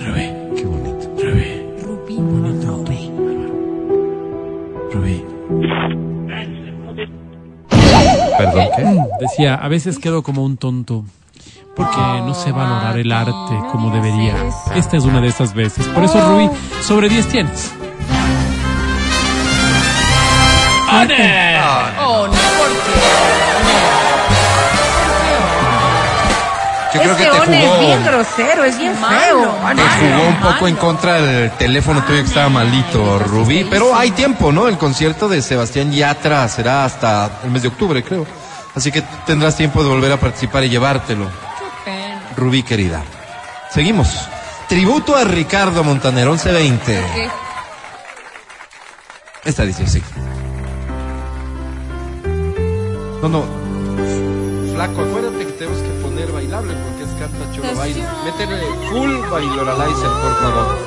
Robé. Qué bonito. Robé. Rubí. Bonito. Rubí. Perdón, ¿qué? Decía, a veces quedo como un tonto porque no sé valorar el arte como debería. Esta es una de esas veces. Por eso, Rubí, sobre 10 tienes. Oh, no, ¿por Yo creo que Ese te one es bien jugó, grosero, es bien Malo, feo. te jugó un poco en contra del teléfono tuyo que estaba malito, Rubí. Pero hay tiempo, ¿no? El concierto de Sebastián Yatra será hasta el mes de octubre, creo. Así que tendrás tiempo de volver a participar y llevártelo. Rubí querida. Seguimos. Tributo a Ricardo Montaner, 1120. ¿Qué? Esta dice así. No, no. Flaco, acuérdate que tenemos que poner bailable porque es canta cholo baile. Métele full bailoralizer, por favor.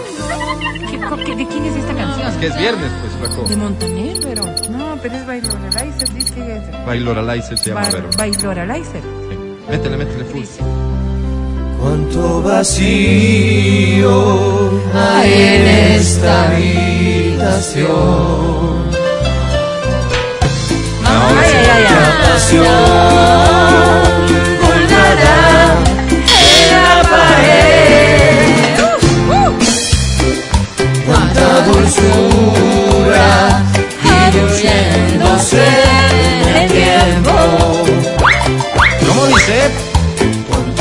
¿Qué- ¿De quién es esta canción? Que es viernes, pues, flaco. De Montaner, pero. No, pero es Bailoralizer, dice que es. Bailoralizer se llama, pero. Bailoralizer. sí. Métele, métele full. Cuánto vacío hay en esta habitación. Ay, ay, ay, ay. Pasión colgada en la pared. Cuánta dulzura diluyéndose en el tiempo. ¿Cómo dice?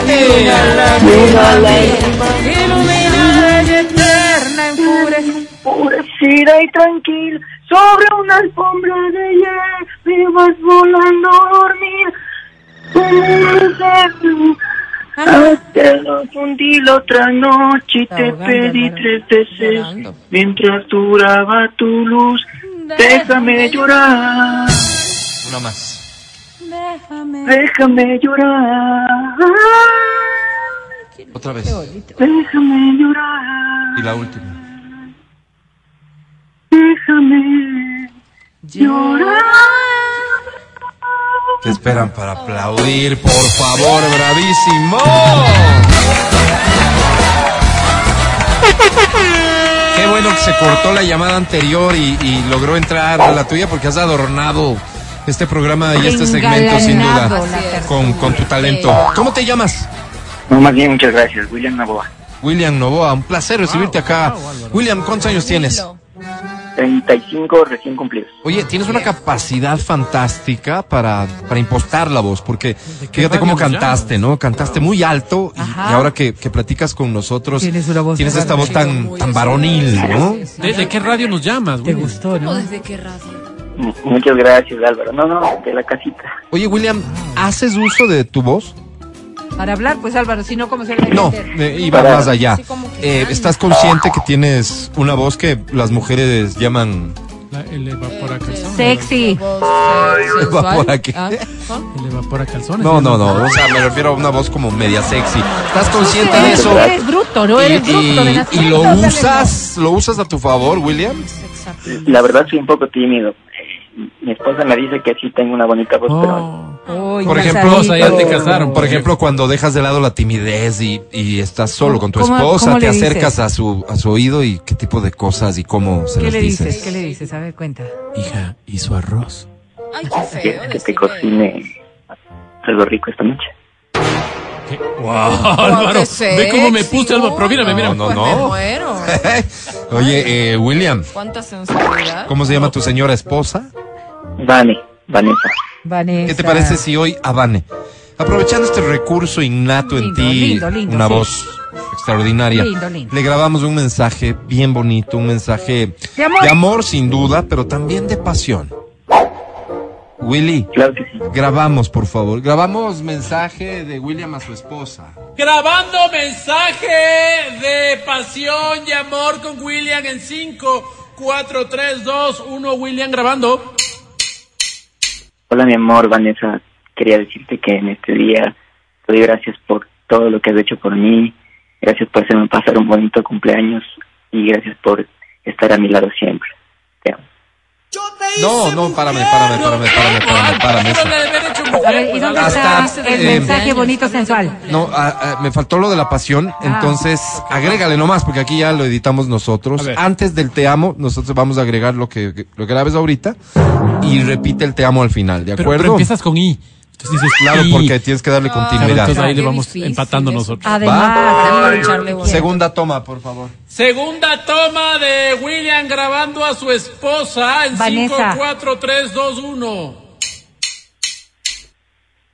fuerte. Iluminada y eterna, enfurecida. Y tranquila, sobre una alfombra de hierba, y vas volando a dormir. Te lo fundí la otra noche y te pedí tres veces mientras duraba tu luz. Déjame llorar, Una más. Déjame llorar, Otra vez. déjame llorar, Y la última. déjame llorar. Te esperan para aplaudir, por favor, bravísimo. Qué bueno que se cortó la llamada anterior y, y logró entrar a la tuya porque has adornado este programa y este segmento sin duda con, con tu talento. ¿Cómo te llamas? No, más bien, muchas gracias. William Navoa. William Novoa, un placer recibirte acá. William, ¿cuántos años tienes? 35 recién cumplidos. Oye, tienes una capacidad fantástica para, para impostar la voz, porque fíjate cómo cantaste, ¿no? Cantaste muy alto y, ahora que, que platicas con nosotros, Tienes una voz esta voz tan, tan varonil, ¿no? ¿De, de qué radio nos llamas? ¿Te William? gustó, no? ¿Desde qué radio? Muchas gracias, Álvaro. No, no, de la casita. Oye, William, ¿haces uso de tu voz? Para hablar, pues Álvaro, si no, ¿cómo se le No, eh, iba Para- más allá. Eh. ¿Estás consciente que tienes una voz que las mujeres llaman La- el evapora calzones. Sexy. evapora qué? Ah, El evapora calzones. No, no, no, o sea, me refiero a una voz como media sexy. ¿Estás consciente de eso? Eres bruto, ¿no? Eres Y- bruto de y, lo usas, lo usas a tu favor, William. La verdad soy un poco tímido. Mi esposa me dice que sí tengo una bonita voz, pero Oh. Uy, Por ejemplo, Esposa, ya te casaron. Por ejemplo, cuando dejas de lado la timidez y, y estás solo con tu ¿Cómo- esposa, cómo te dices? acercas a su a su oído y qué tipo de cosas y cómo se ¿Qué les le dices. dices? ¿Qué le dices? A ver, cuenta. Hija, ¿y su arroz? Ay, qué feo. que te decirle. cocine algo rico esta noche. Wow, Álvaro, qué ve cómo me puse, Álvaro. Pero mírame, mira. No, no, Pues no. me muero. Oye, eh, William, Cuánta sensualidad. ¿cómo se llama tu señora esposa? Vane, Vanessa. Vanessa. ¿Qué te parece si hoy Avane, aprovechando este recurso innato en ti, lindo, lindo, una sí. voz extraordinaria, Lindo, lindo. le grabamos un mensaje bien bonito, un mensaje De amor. sin duda, pero también de pasión. Willy, Claro que sí. grabamos, por favor. Grabamos mensaje de William a su esposa. Grabando mensaje de pasión y amor con William en 5, 4, 3, 2, 1. William grabando. Hola, mi amor, Vanessa. Quería decirte que en este día te doy gracias por todo lo que has hecho por mí. Gracias por hacerme pasar un bonito cumpleaños y gracias por estar a mi lado siempre. Te amo. No, no, párame, párame, párame, párame, párame, párame. eso. A ver, ¿y dónde Hasta, está el eh, mensaje bonito sensual? No, ah, ah, me faltó lo de la pasión, entonces agrégale nomás, porque aquí ya lo editamos nosotros. A. Antes del te amo, nosotros vamos a agregar lo que, lo que grabes ahorita y repite el te amo al final, ¿de Pero, acuerdo? pero empiezas con I. Entonces dices Claro, porque tienes que darle continuidad. entonces ahí le vamos difícil empatando nosotros. Además. Segunda toma, por favor. Segunda toma de William grabando a su esposa en 5, Vanessa. 4, 3, 2, 1.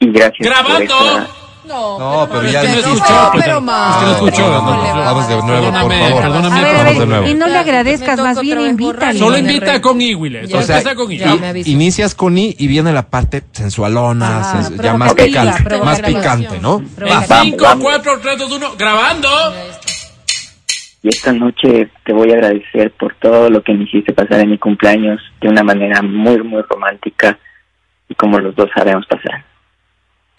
Y gracias Grabando. No, No, pero ya no dijiste. escuchó, pero pero- más. es que no escuchó, no, ¿Cómo no, no. Vamos de nuevo, por favor. perdóname, A ver, a Vamos ver, de nuevo. y no le agradezcas, más bien invítale. Solo invita con I. Solo O sea, empieza con I. Inicias con I y viene la parte sensualona, Ah, sens- ya más picante, más picante, ¿no? En Vamos, 5, vamos. 4, 3, 2, 1. Grabando. Y esta noche te voy a agradecer por todo lo que me hiciste pasar en mi cumpleaños de una manera muy, muy romántica y como los dos sabemos pasar.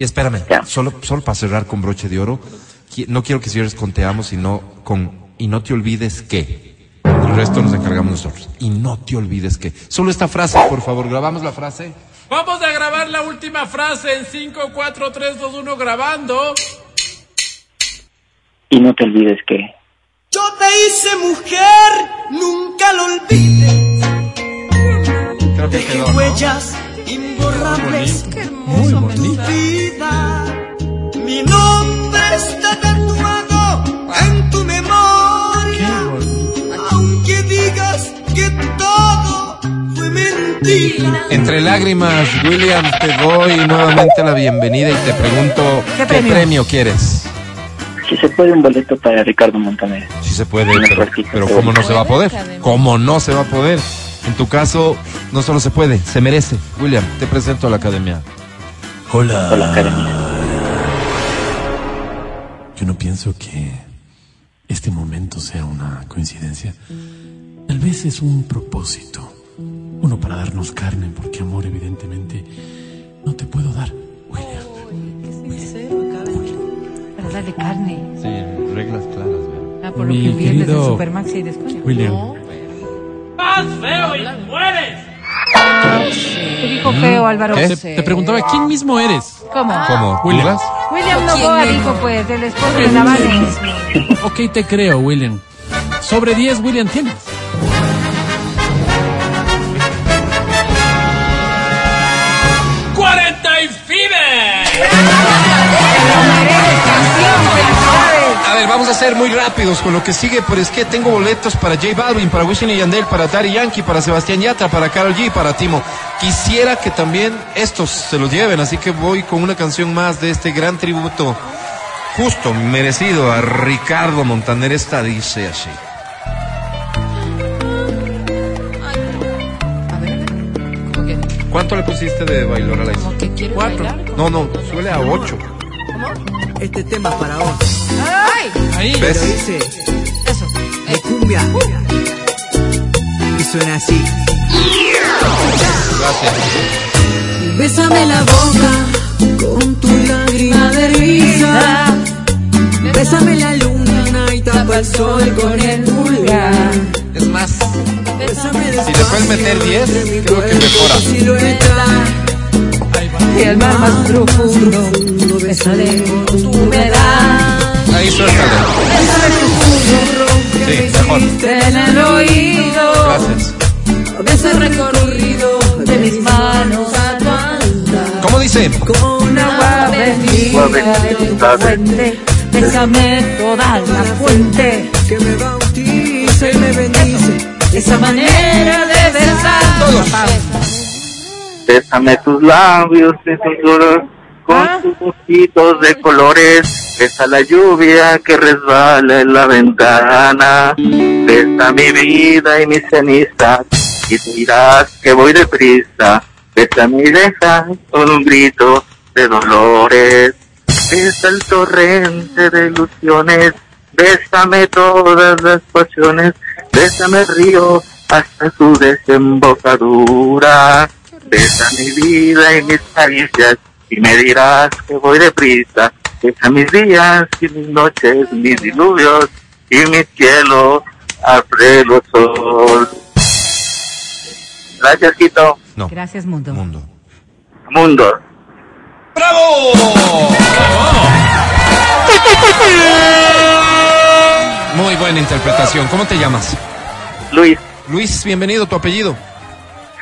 Espérame, Ya. solo, solo para cerrar con broche de oro, no quiero que cierres con te amo, sino con y no te olvides que. El resto nos encargamos nosotros. Y no te olvides que. Solo esta frase, por favor, grabamos la frase. Vamos a grabar la última frase en 5, 4, 3, 2, 1. Grabando. Y no te olvides que Yo te hice mujer, nunca lo olvides. Creo que Dejé quedó, ¿no? huellas imborrables Muy en tu vida. Mi nombre está tatuado en tu memoria. Aunque digas que todo fue mentira. Entre lágrimas, William, te doy nuevamente la bienvenida y te pregunto, ¿Qué ¿qué, premio? premio? quieres? si se puede un boleto para Ricardo Montaner. Si se puede, pero, pero ¿cómo no se va a poder? ¿Cómo no se va a poder? En tu caso, no solo se puede, se merece. William, te presento a la academia. Hola. Hola, Academia. Yo no pienso que este momento sea una coincidencia. Tal vez es un propósito. Uno para darnos carne, porque amor evidentemente no te puedo dar, William. Para darle carne. Sí, reglas claras, Ah, por Mi lo que querido de Supermax hay descuento. William. ¿Qué dijo feo, Álvaro. ¿Qué? Te, te preguntaba, ¿quién mismo eres? ¿Cómo? ¿Cómo? William. William Novoa dijo, pues, el esposo de la Vane. Ok, te creo, William. Sobre 10, William, tienes. A ver, vamos a ser muy rápidos con lo que sigue, pero es que tengo boletos para J Balvin, para Wisin y Yandel, para Daddy Yankee, para Sebastián Yatra, para Karol G, para Timo. Quisiera que también estos se los lleven, así que voy con una canción más de este gran tributo, justo, merecido a Ricardo Montaner. Esta dice así. ¿Cuánto le pusiste de bailar a la quiero bailar. No, no, suele a ocho. Este tema es para vos. Ahí. Pero ¿Ves? dice Eso. de cumbia. Y suena así. Gracias. Bésame la boca con tu lágrima de risa. Bésame la luna y tapa el sol con el pulgar. Es más, Bésame si le puedes meter 10, creo que mejora. silueta. Y el mar más profundo, bésale con tu humedad. Ahí suéltale. Sí, mejor. En el oído, Gracias. ves el recorrido de mis manos a tu andar. ¿Cómo dice? Con agua bendita de tu fuente, bésame toda la fuente. Que me bautiza y me bendice. Esa manera de besar. papá. Bésame tus labios, esos duros, con ¿Ah? tus ojitos de colores. Besa la lluvia que resbala en la ventana. Besa mi vida y mis cenizas. Y te dirás que voy deprisa. Besa mi deja con un grito de dolores. Besa el torrente de ilusiones. Bésame todas las pasiones. Bésame el río hasta su desembocadura. Besa mi vida y mis caricias y me dirás que voy deprisa. Besa mis días y mis noches, mis diluvios y mi cielo a pleno sol. Gracias, Quito. No. Gracias, mundo. Mundo. Mundo. Muy buena interpretación. ¿Cómo te llamas? Luis Luis, bienvenido. ¿Tu apellido?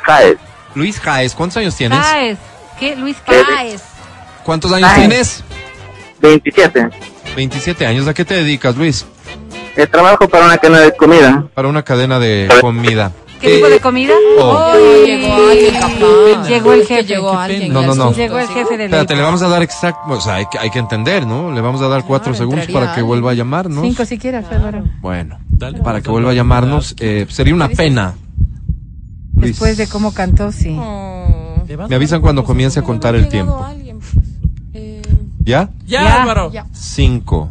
Jaez. Luis Jaez. ¿Cuántos años tienes? Páez. ¿Qué, Luis Páez? ¿Cuántos años tienes? 27. 27 años. ¿A qué te dedicas, Luis? Eh, trabajo para una cadena de comida. Para una cadena de comida. ¿Qué tipo de comida? oh. Llegó alguien, capaz. Llegó el que jefe. Llegó alguien. No, no, no. Llegó el jefe del Espérate, le vamos a dar exacto. O sea, hay que, hay que entender, ¿no? Le vamos a dar cuatro Claro, segundos para que vuelva a llamarnos. Cinco si quieres, Álvaro. Bueno, Dale. para que vuelva a llamarnos. eh, sería una pena. Luis. Después de cómo cantó, sí. Oh. Me avisan cuando comience a contar el tiempo. pues. Eh, ¿Ya? Ya, Ya. Álvaro. ya. Cinco,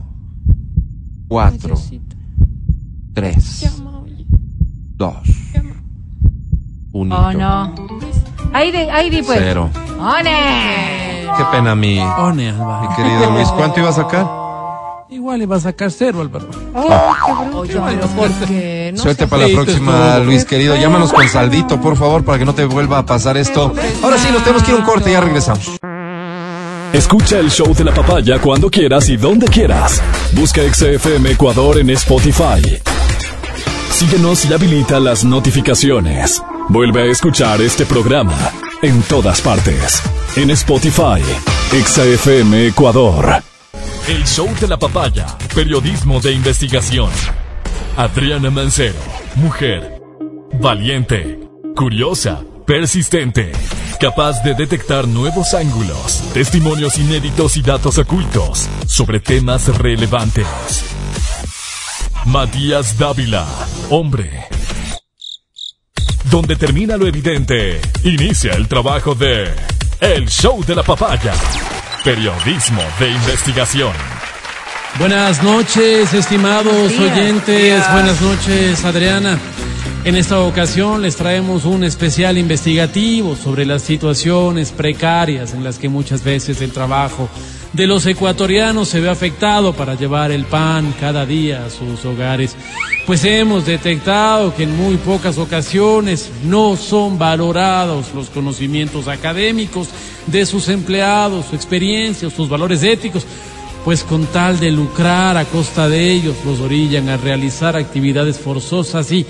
cuatro, tres, dos, uno. Oh, no. Ahí di, ahí di, pues. Cero. ¡One! Qué pena mi, One, mi querido Luis. ¿Cuánto iba a sacar? Igual le va a sacar cero, Álvaro. Oye, pero ¿por qué? No Suerte para la próxima. Luis querido. Llámanos con saldito, por favor, para que no te vuelva a pasar esto. Ahora sí, nos tenemos que ir a un corte y ya regresamos. Escucha el show de la papaya cuando quieras y donde quieras. Busca XFM Ecuador en Spotify. Síguenos y habilita las notificaciones. Vuelve a escuchar este programa en todas partes. En Spotify, XFM Ecuador. El show de la papaya. Periodismo de investigación. Adriana Mancero. Mujer. Valiente. Curiosa. Persistente. Capaz de detectar nuevos ángulos, testimonios inéditos y datos ocultos sobre temas relevantes. Matías Dávila. Hombre. Donde termina lo evidente, inicia el trabajo de El Show de la Papaya. Periodismo de investigación. Buenas noches, estimados oyentes. Buenas noches, Adriana. En esta ocasión les traemos un especial investigativo sobre las situaciones precarias en las que muchas veces el trabajo de los ecuatorianos se ve afectado para llevar el pan cada día a sus hogares. Pues hemos detectado que en muy pocas ocasiones no son valorados los conocimientos académicos de sus empleados, su experiencia, sus valores éticos, pues con tal de lucrar a costa de ellos los orillan a realizar actividades forzosas y,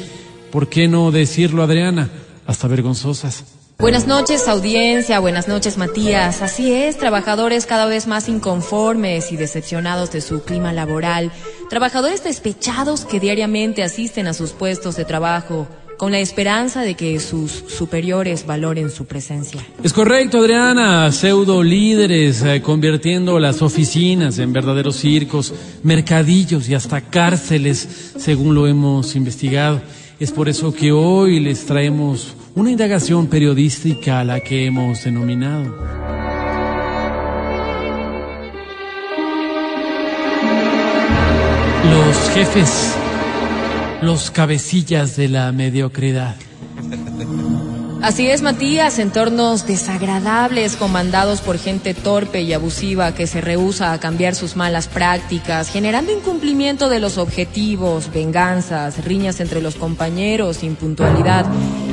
¿por qué no decirlo Adriana? Hasta vergonzosas. Buenas noches, audiencia. Buenas noches, Matías. Así es, trabajadores cada vez más inconformes y decepcionados de su clima laboral. Trabajadores despechados que diariamente asisten a sus puestos de trabajo con la esperanza de que sus superiores valoren su presencia. Es correcto, Adriana. Pseudo líderes eh, convirtiendo las oficinas en verdaderos circos, mercadillos y hasta cárceles, según lo hemos investigado. Es por eso que hoy les traemos una indagación periodística a la que hemos denominado. Los jefes, los cabecillas de la mediocridad. Así es, Matías, entornos desagradables comandados por gente torpe y abusiva que se rehúsa a cambiar sus malas prácticas, generando incumplimiento de los objetivos, venganzas, riñas entre los compañeros, impuntualidad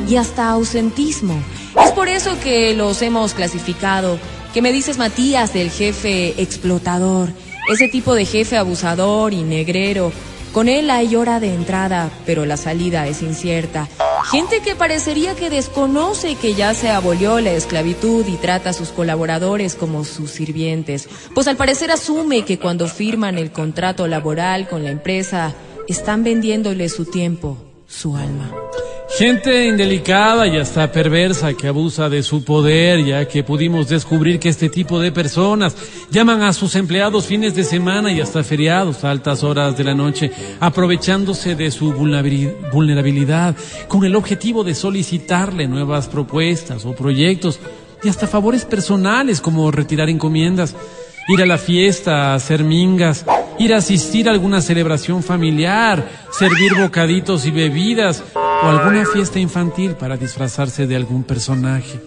y hasta ausentismo. Es por eso que los hemos clasificado. ¿Qué me dices, Matías, del jefe explotador? Ese tipo de jefe abusador y negrero. Con él hay hora de entrada, pero la salida es incierta. Gente que parecería que desconoce que ya se abolió la esclavitud y trata a sus colaboradores como sus sirvientes, pues al parecer asume que cuando firman el contrato laboral con la empresa, están vendiéndole su tiempo, su alma. Gente indelicada y hasta perversa que abusa de su poder, ya que pudimos descubrir que este tipo de personas llaman a sus empleados fines de semana y hasta feriados a altas horas de la noche, aprovechándose de su vulnerabili- vulnerabilidad con el objetivo de solicitarle nuevas propuestas o proyectos y hasta favores personales como retirar encomiendas, ir a la fiesta, hacer mingas, ir a asistir a alguna celebración familiar, servir bocaditos y bebidas o alguna fiesta infantil para disfrazarse de algún personaje.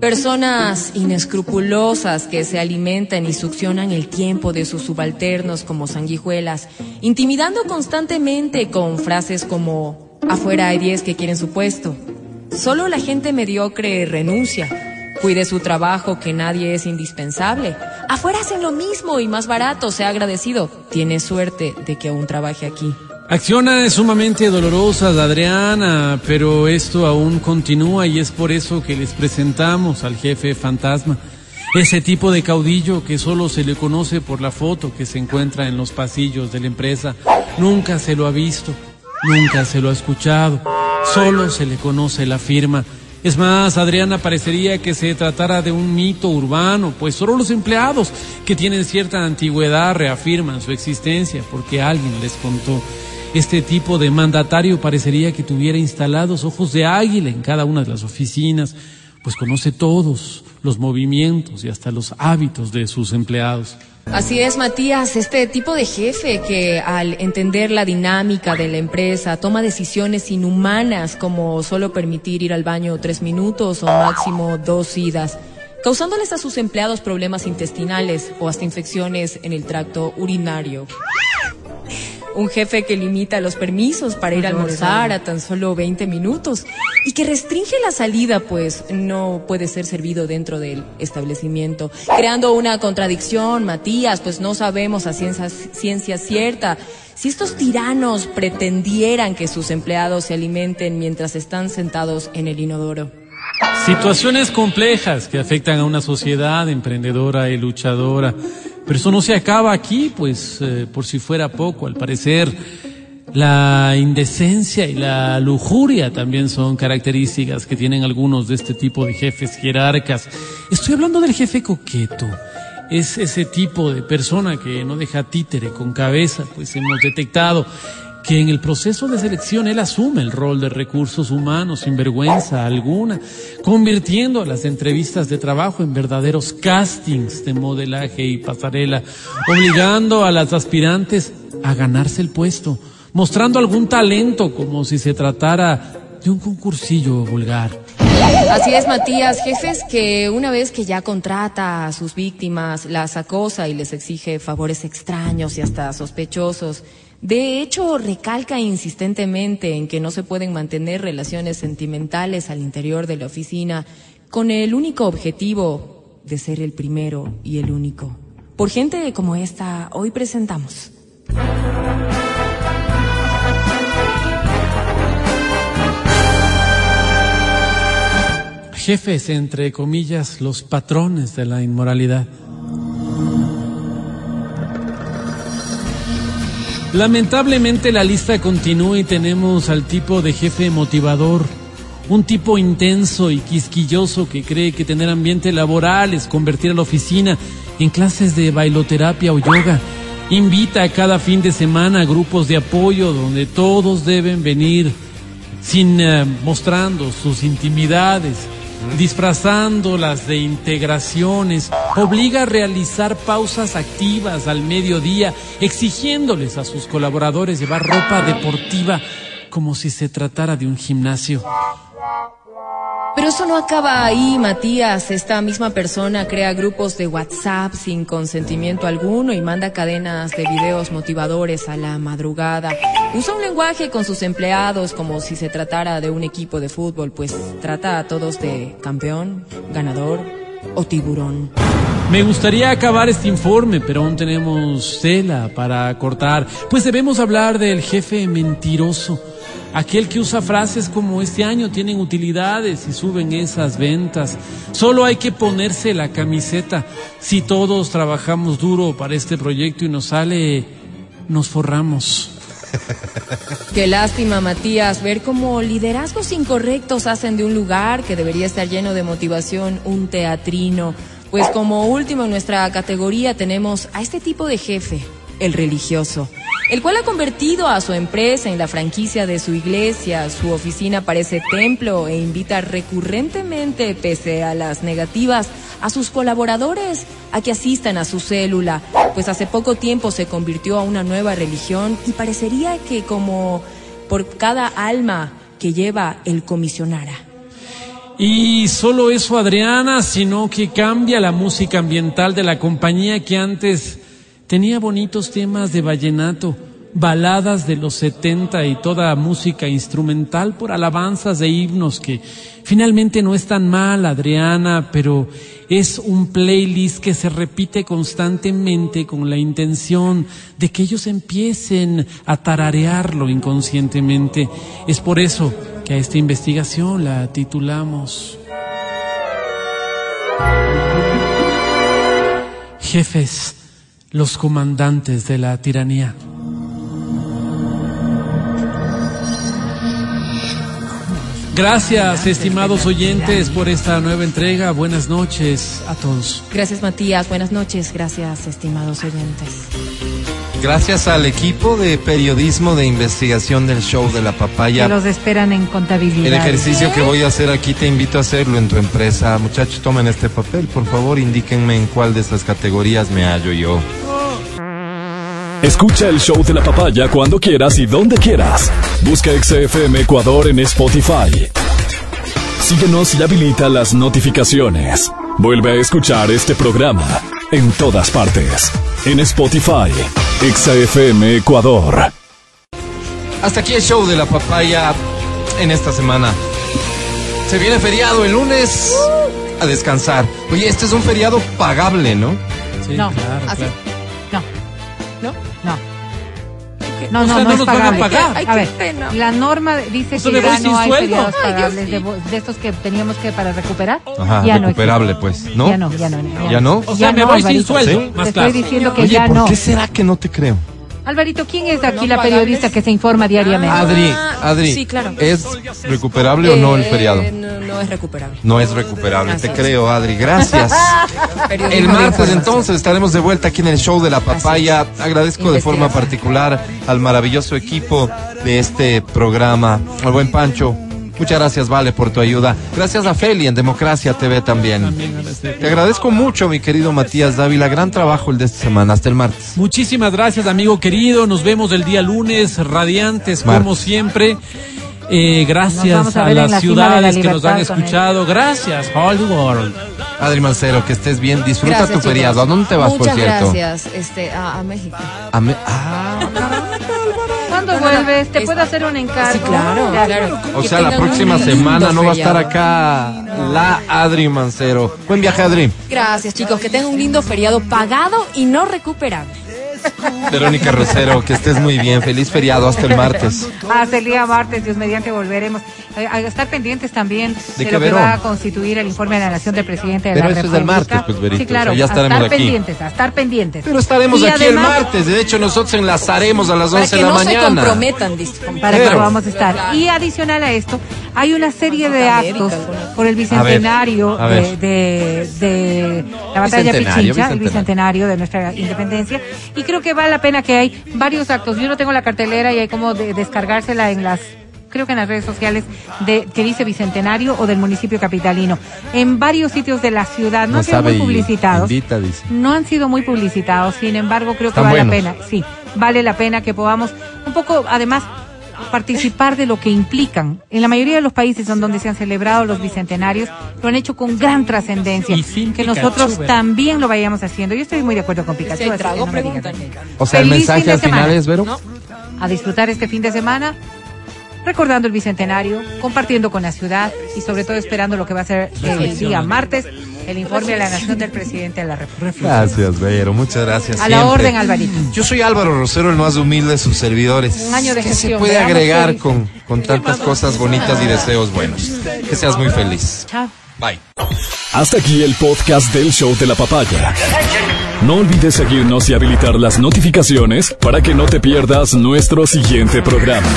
Personas inescrupulosas que se alimentan y succionan el tiempo de sus subalternos como sanguijuelas, intimidando constantemente con frases como afuera hay 10 que quieren su puesto. Solo la gente mediocre renuncia. Cuide su trabajo que nadie es indispensable. Afuera hacen lo mismo y más barato, sea agradecido. Tiene suerte de que aún trabaje aquí. Acciones sumamente dolorosas, Adriana, pero esto aún continúa y es por eso que les presentamos al jefe fantasma. Ese tipo de caudillo que solo se le conoce por la foto que se encuentra en los pasillos de la empresa. Nunca se lo ha visto, nunca se lo ha escuchado, solo se le conoce la firma. Es más, Adriana, parecería que se tratara de un mito urbano, pues solo los empleados que tienen cierta antigüedad reafirman su existencia porque alguien les contó. Este tipo de mandatario parecería que tuviera instalados ojos de águila en cada una de las oficinas, pues conoce todos los movimientos y hasta los hábitos de sus empleados. Así es, Matías, este tipo de jefe que al entender la dinámica de la empresa toma decisiones inhumanas como solo permitir ir al baño tres minutos o máximo dos idas, causándoles a sus empleados problemas intestinales o hasta infecciones en el tracto urinario. Un jefe que limita los permisos para ir a almorzar a tan solo 20 minutos y que restringe la salida, pues no puede ser servido dentro del establecimiento, creando una contradicción, Matías, pues no sabemos a ciencia, ciencia cierta si estos tiranos pretendieran que sus empleados se alimenten mientras están sentados en el inodoro. Situaciones complejas que afectan a una sociedad emprendedora y luchadora. Pero eso no se acaba aquí, pues eh, por si fuera poco, al parecer la indecencia y la lujuria también son características que tienen algunos de este tipo de jefes jerarcas. Estoy hablando del jefe coqueto. Es ese tipo de persona que no deja títere con cabeza, pues hemos detectado que en el proceso de selección él asume el rol de recursos humanos sin vergüenza alguna, convirtiendo las entrevistas de trabajo en verdaderos castings de modelaje y pasarela, obligando a las aspirantes a ganarse el puesto, mostrando algún talento como si se tratara de un concursillo vulgar. Así es, Matías. Jefes que una vez que ya contrata a sus víctimas, las acosa y les exige favores extraños y hasta sospechosos. De hecho, recalca insistentemente en que no se pueden mantener relaciones sentimentales al interior de la oficina con el único objetivo de ser el primero y el único. Por gente como esta, hoy presentamos. Jefes, entre comillas, los patrones de la inmoralidad. Lamentablemente la lista continúa y tenemos al tipo de jefe motivador, un tipo intenso y quisquilloso que cree que tener ambiente laboral es convertir a la oficina en clases de bailoterapia o yoga. Invita a cada fin de semana a grupos de apoyo donde todos deben venir sin eh, mostrando sus intimidades, disfrazándolas de integraciones, obliga a realizar pausas activas al mediodía, exigiéndoles a sus colaboradores llevar ropa deportiva como si se tratara de un gimnasio. Pero eso no acaba ahí, Matías. Esta misma persona crea grupos de WhatsApp sin consentimiento alguno y manda cadenas de videos motivadores a la madrugada. Usa un lenguaje con sus empleados como si se tratara de un equipo de fútbol, pues trata a todos de campeón, ganador o tiburón. Me gustaría acabar este informe, pero aún tenemos tela para cortar, pues debemos hablar del jefe mentiroso, aquel que usa frases como este año tienen utilidades y suben esas ventas. Solo hay que ponerse la camiseta. Si todos trabajamos duro para este proyecto y nos sale, nos forramos. Qué lástima, Matías, ver cómo liderazgos incorrectos hacen de un lugar que debería estar lleno de motivación un teatrino. Pues como último en nuestra categoría tenemos a este tipo de jefe, el religioso, el cual ha convertido a su empresa en la franquicia de su iglesia, su oficina parece templo e invita recurrentemente, pese a las negativas, a sus colaboradores a que asistan a su célula, pues hace poco tiempo se convirtió a una nueva religión y parecería que como por cada alma que lleva el comisionara. Y solo eso, Adriana, sino que cambia la música ambiental de la compañía que antes tenía bonitos temas de vallenato, baladas de los 70 y toda música instrumental por alabanzas de himnos que finalmente no es tan mal, Adriana, pero es un playlist que se repite constantemente con la intención de que ellos empiecen a tararearlo inconscientemente. Es por eso que a esta investigación la titulamos Jefes, los comandantes de la tiranía. Gracias, estimados oyentes, por esta nueva entrega. Buenas noches a todos. Gracias, Matías. Buenas noches. Gracias, estimados oyentes. Gracias al equipo de periodismo de investigación del show de la papaya. Que los esperan en contabilidad. El ejercicio que voy a hacer aquí te invito a hacerlo en tu empresa. Muchachos, tomen este papel, por favor, indíquenme en cuál de estas categorías me hallo yo. Escucha el show de la papaya cuando quieras y donde quieras. Busca XFM Ecuador en Spotify. Síguenos y habilita las notificaciones. Vuelve a escuchar este programa en todas partes. En Spotify, XFM Ecuador. Hasta aquí el show de la papaya en esta semana. Se viene feriado el lunes a descansar. Oye, este es un feriado pagable, ¿no? Sí, No, claro, así. claro. No, O no, sea, no, no es nos van a pagable. pagar. Ay, A ver, pena. la norma dice O sea, que ya sin no hay sueldo. periodos Ay, Dios pagables de, estos que teníamos que para recuperar. Ajá, ya recuperable, pues, ¿no? Ya no, ya no. ¿Ya no? O sea, me no, voy sin Alvarito. sueldo, ¿Sí? más Te claro. estoy diciendo que Oye, ya ¿por no. qué será que no te creo? Alvarito, ¿quién es aquí ¿No la periodista que se informa diariamente? Ah, Adri, Adri, sí, claro. ¿es recuperable o no el Eh, feriado? No, no es recuperable. No es recuperable, te creo, Adri. Gracias. El martes entonces estaremos de vuelta aquí en el show de la papaya. Agradezco de forma particular al maravilloso equipo de este programa, al buen Pancho. Muchas gracias, Vale, por tu ayuda. Gracias a Feli en Democracia TV también. Te agradezco mucho, mi querido Matías Dávila. Gran trabajo el de esta semana. Hasta el martes. Muchísimas gracias, amigo querido. Nos vemos el día lunes, radiantes como siempre. Eh, gracias a las la la ciudades que nos han escuchado. Gracias, Whole World. Adri Mancero, que estés bien. Disfruta Gracias, tu chicos. feriado. ¿A dónde te vas, Muchas por cierto? gracias, este, a, a México. A me- ah, ¿Cuándo vuelves? ¿Te puedo hacer un encargo? Sí, claro, o sea, la próxima semana no va a estar acá la Adri Mancero. Buen viaje, Adri. Gracias, chicos. Que tengan un lindo feriado pagado y no recuperable. Verónica Rosero, que estés muy bien. Feliz feriado hasta el martes. Hasta el día martes, Dios mediante, volveremos. A estar pendientes también ¿De lo que va a constituir el informe de la Nación del Presidente de Pero la eso es del martes, pues, Verito, Sí, claro, o sea, ya a estaremos estar aquí. pendientes, a estar pendientes. Pero estaremos Y aquí además, el martes. De hecho, nosotros enlazaremos a las Para 11 que de la no se mañana. comprometan, dice. Para que Pero- podamos estar. Y adicional a esto, hay una serie de actos por el bicentenario A ver, de, de, de la batalla de Bicentenario, Pichincha, el bicentenario. bicentenario de nuestra independencia. Y creo que vale la pena que hay varios actos. Yo no tengo la cartelera y hay como de- descargársela en las creo que en las redes sociales de que dice bicentenario o del municipio capitalino en varios sitios de la ciudad no, No han sido muy publicitados invita, dice. no han sido muy publicitados, sin embargo creo que vale buenos. la pena, sí, vale la pena que podamos un poco, además, participar de lo que implican. En la mayoría de los países en donde se han celebrado los bicentenarios, lo han hecho con gran trascendencia. Y sin Que nosotros también lo vayamos haciendo. Yo estoy muy de acuerdo con Pikachu. Si así que no me. O sea, el Feliz mensaje al final semana. es, Vero. ¿No? A disfrutar este fin de semana, recordando el bicentenario, compartiendo con la ciudad y sobre todo esperando lo que va a ser el día martes, el informe de la Nación del Presidente de la República. Gracias, Vero. Muchas gracias. A la orden, Alvarito. Yo soy Álvaro Rosero, el más humilde de sus servidores. Un año de ¿Qué se gestión, puede veamos agregar con, con tantas cosas bonitas y deseos buenos? Que seas muy feliz. Chao. Bye. Hasta aquí el podcast del show de la papaya. No olvides seguirnos y habilitar las notificaciones para que no te pierdas nuestro siguiente programa.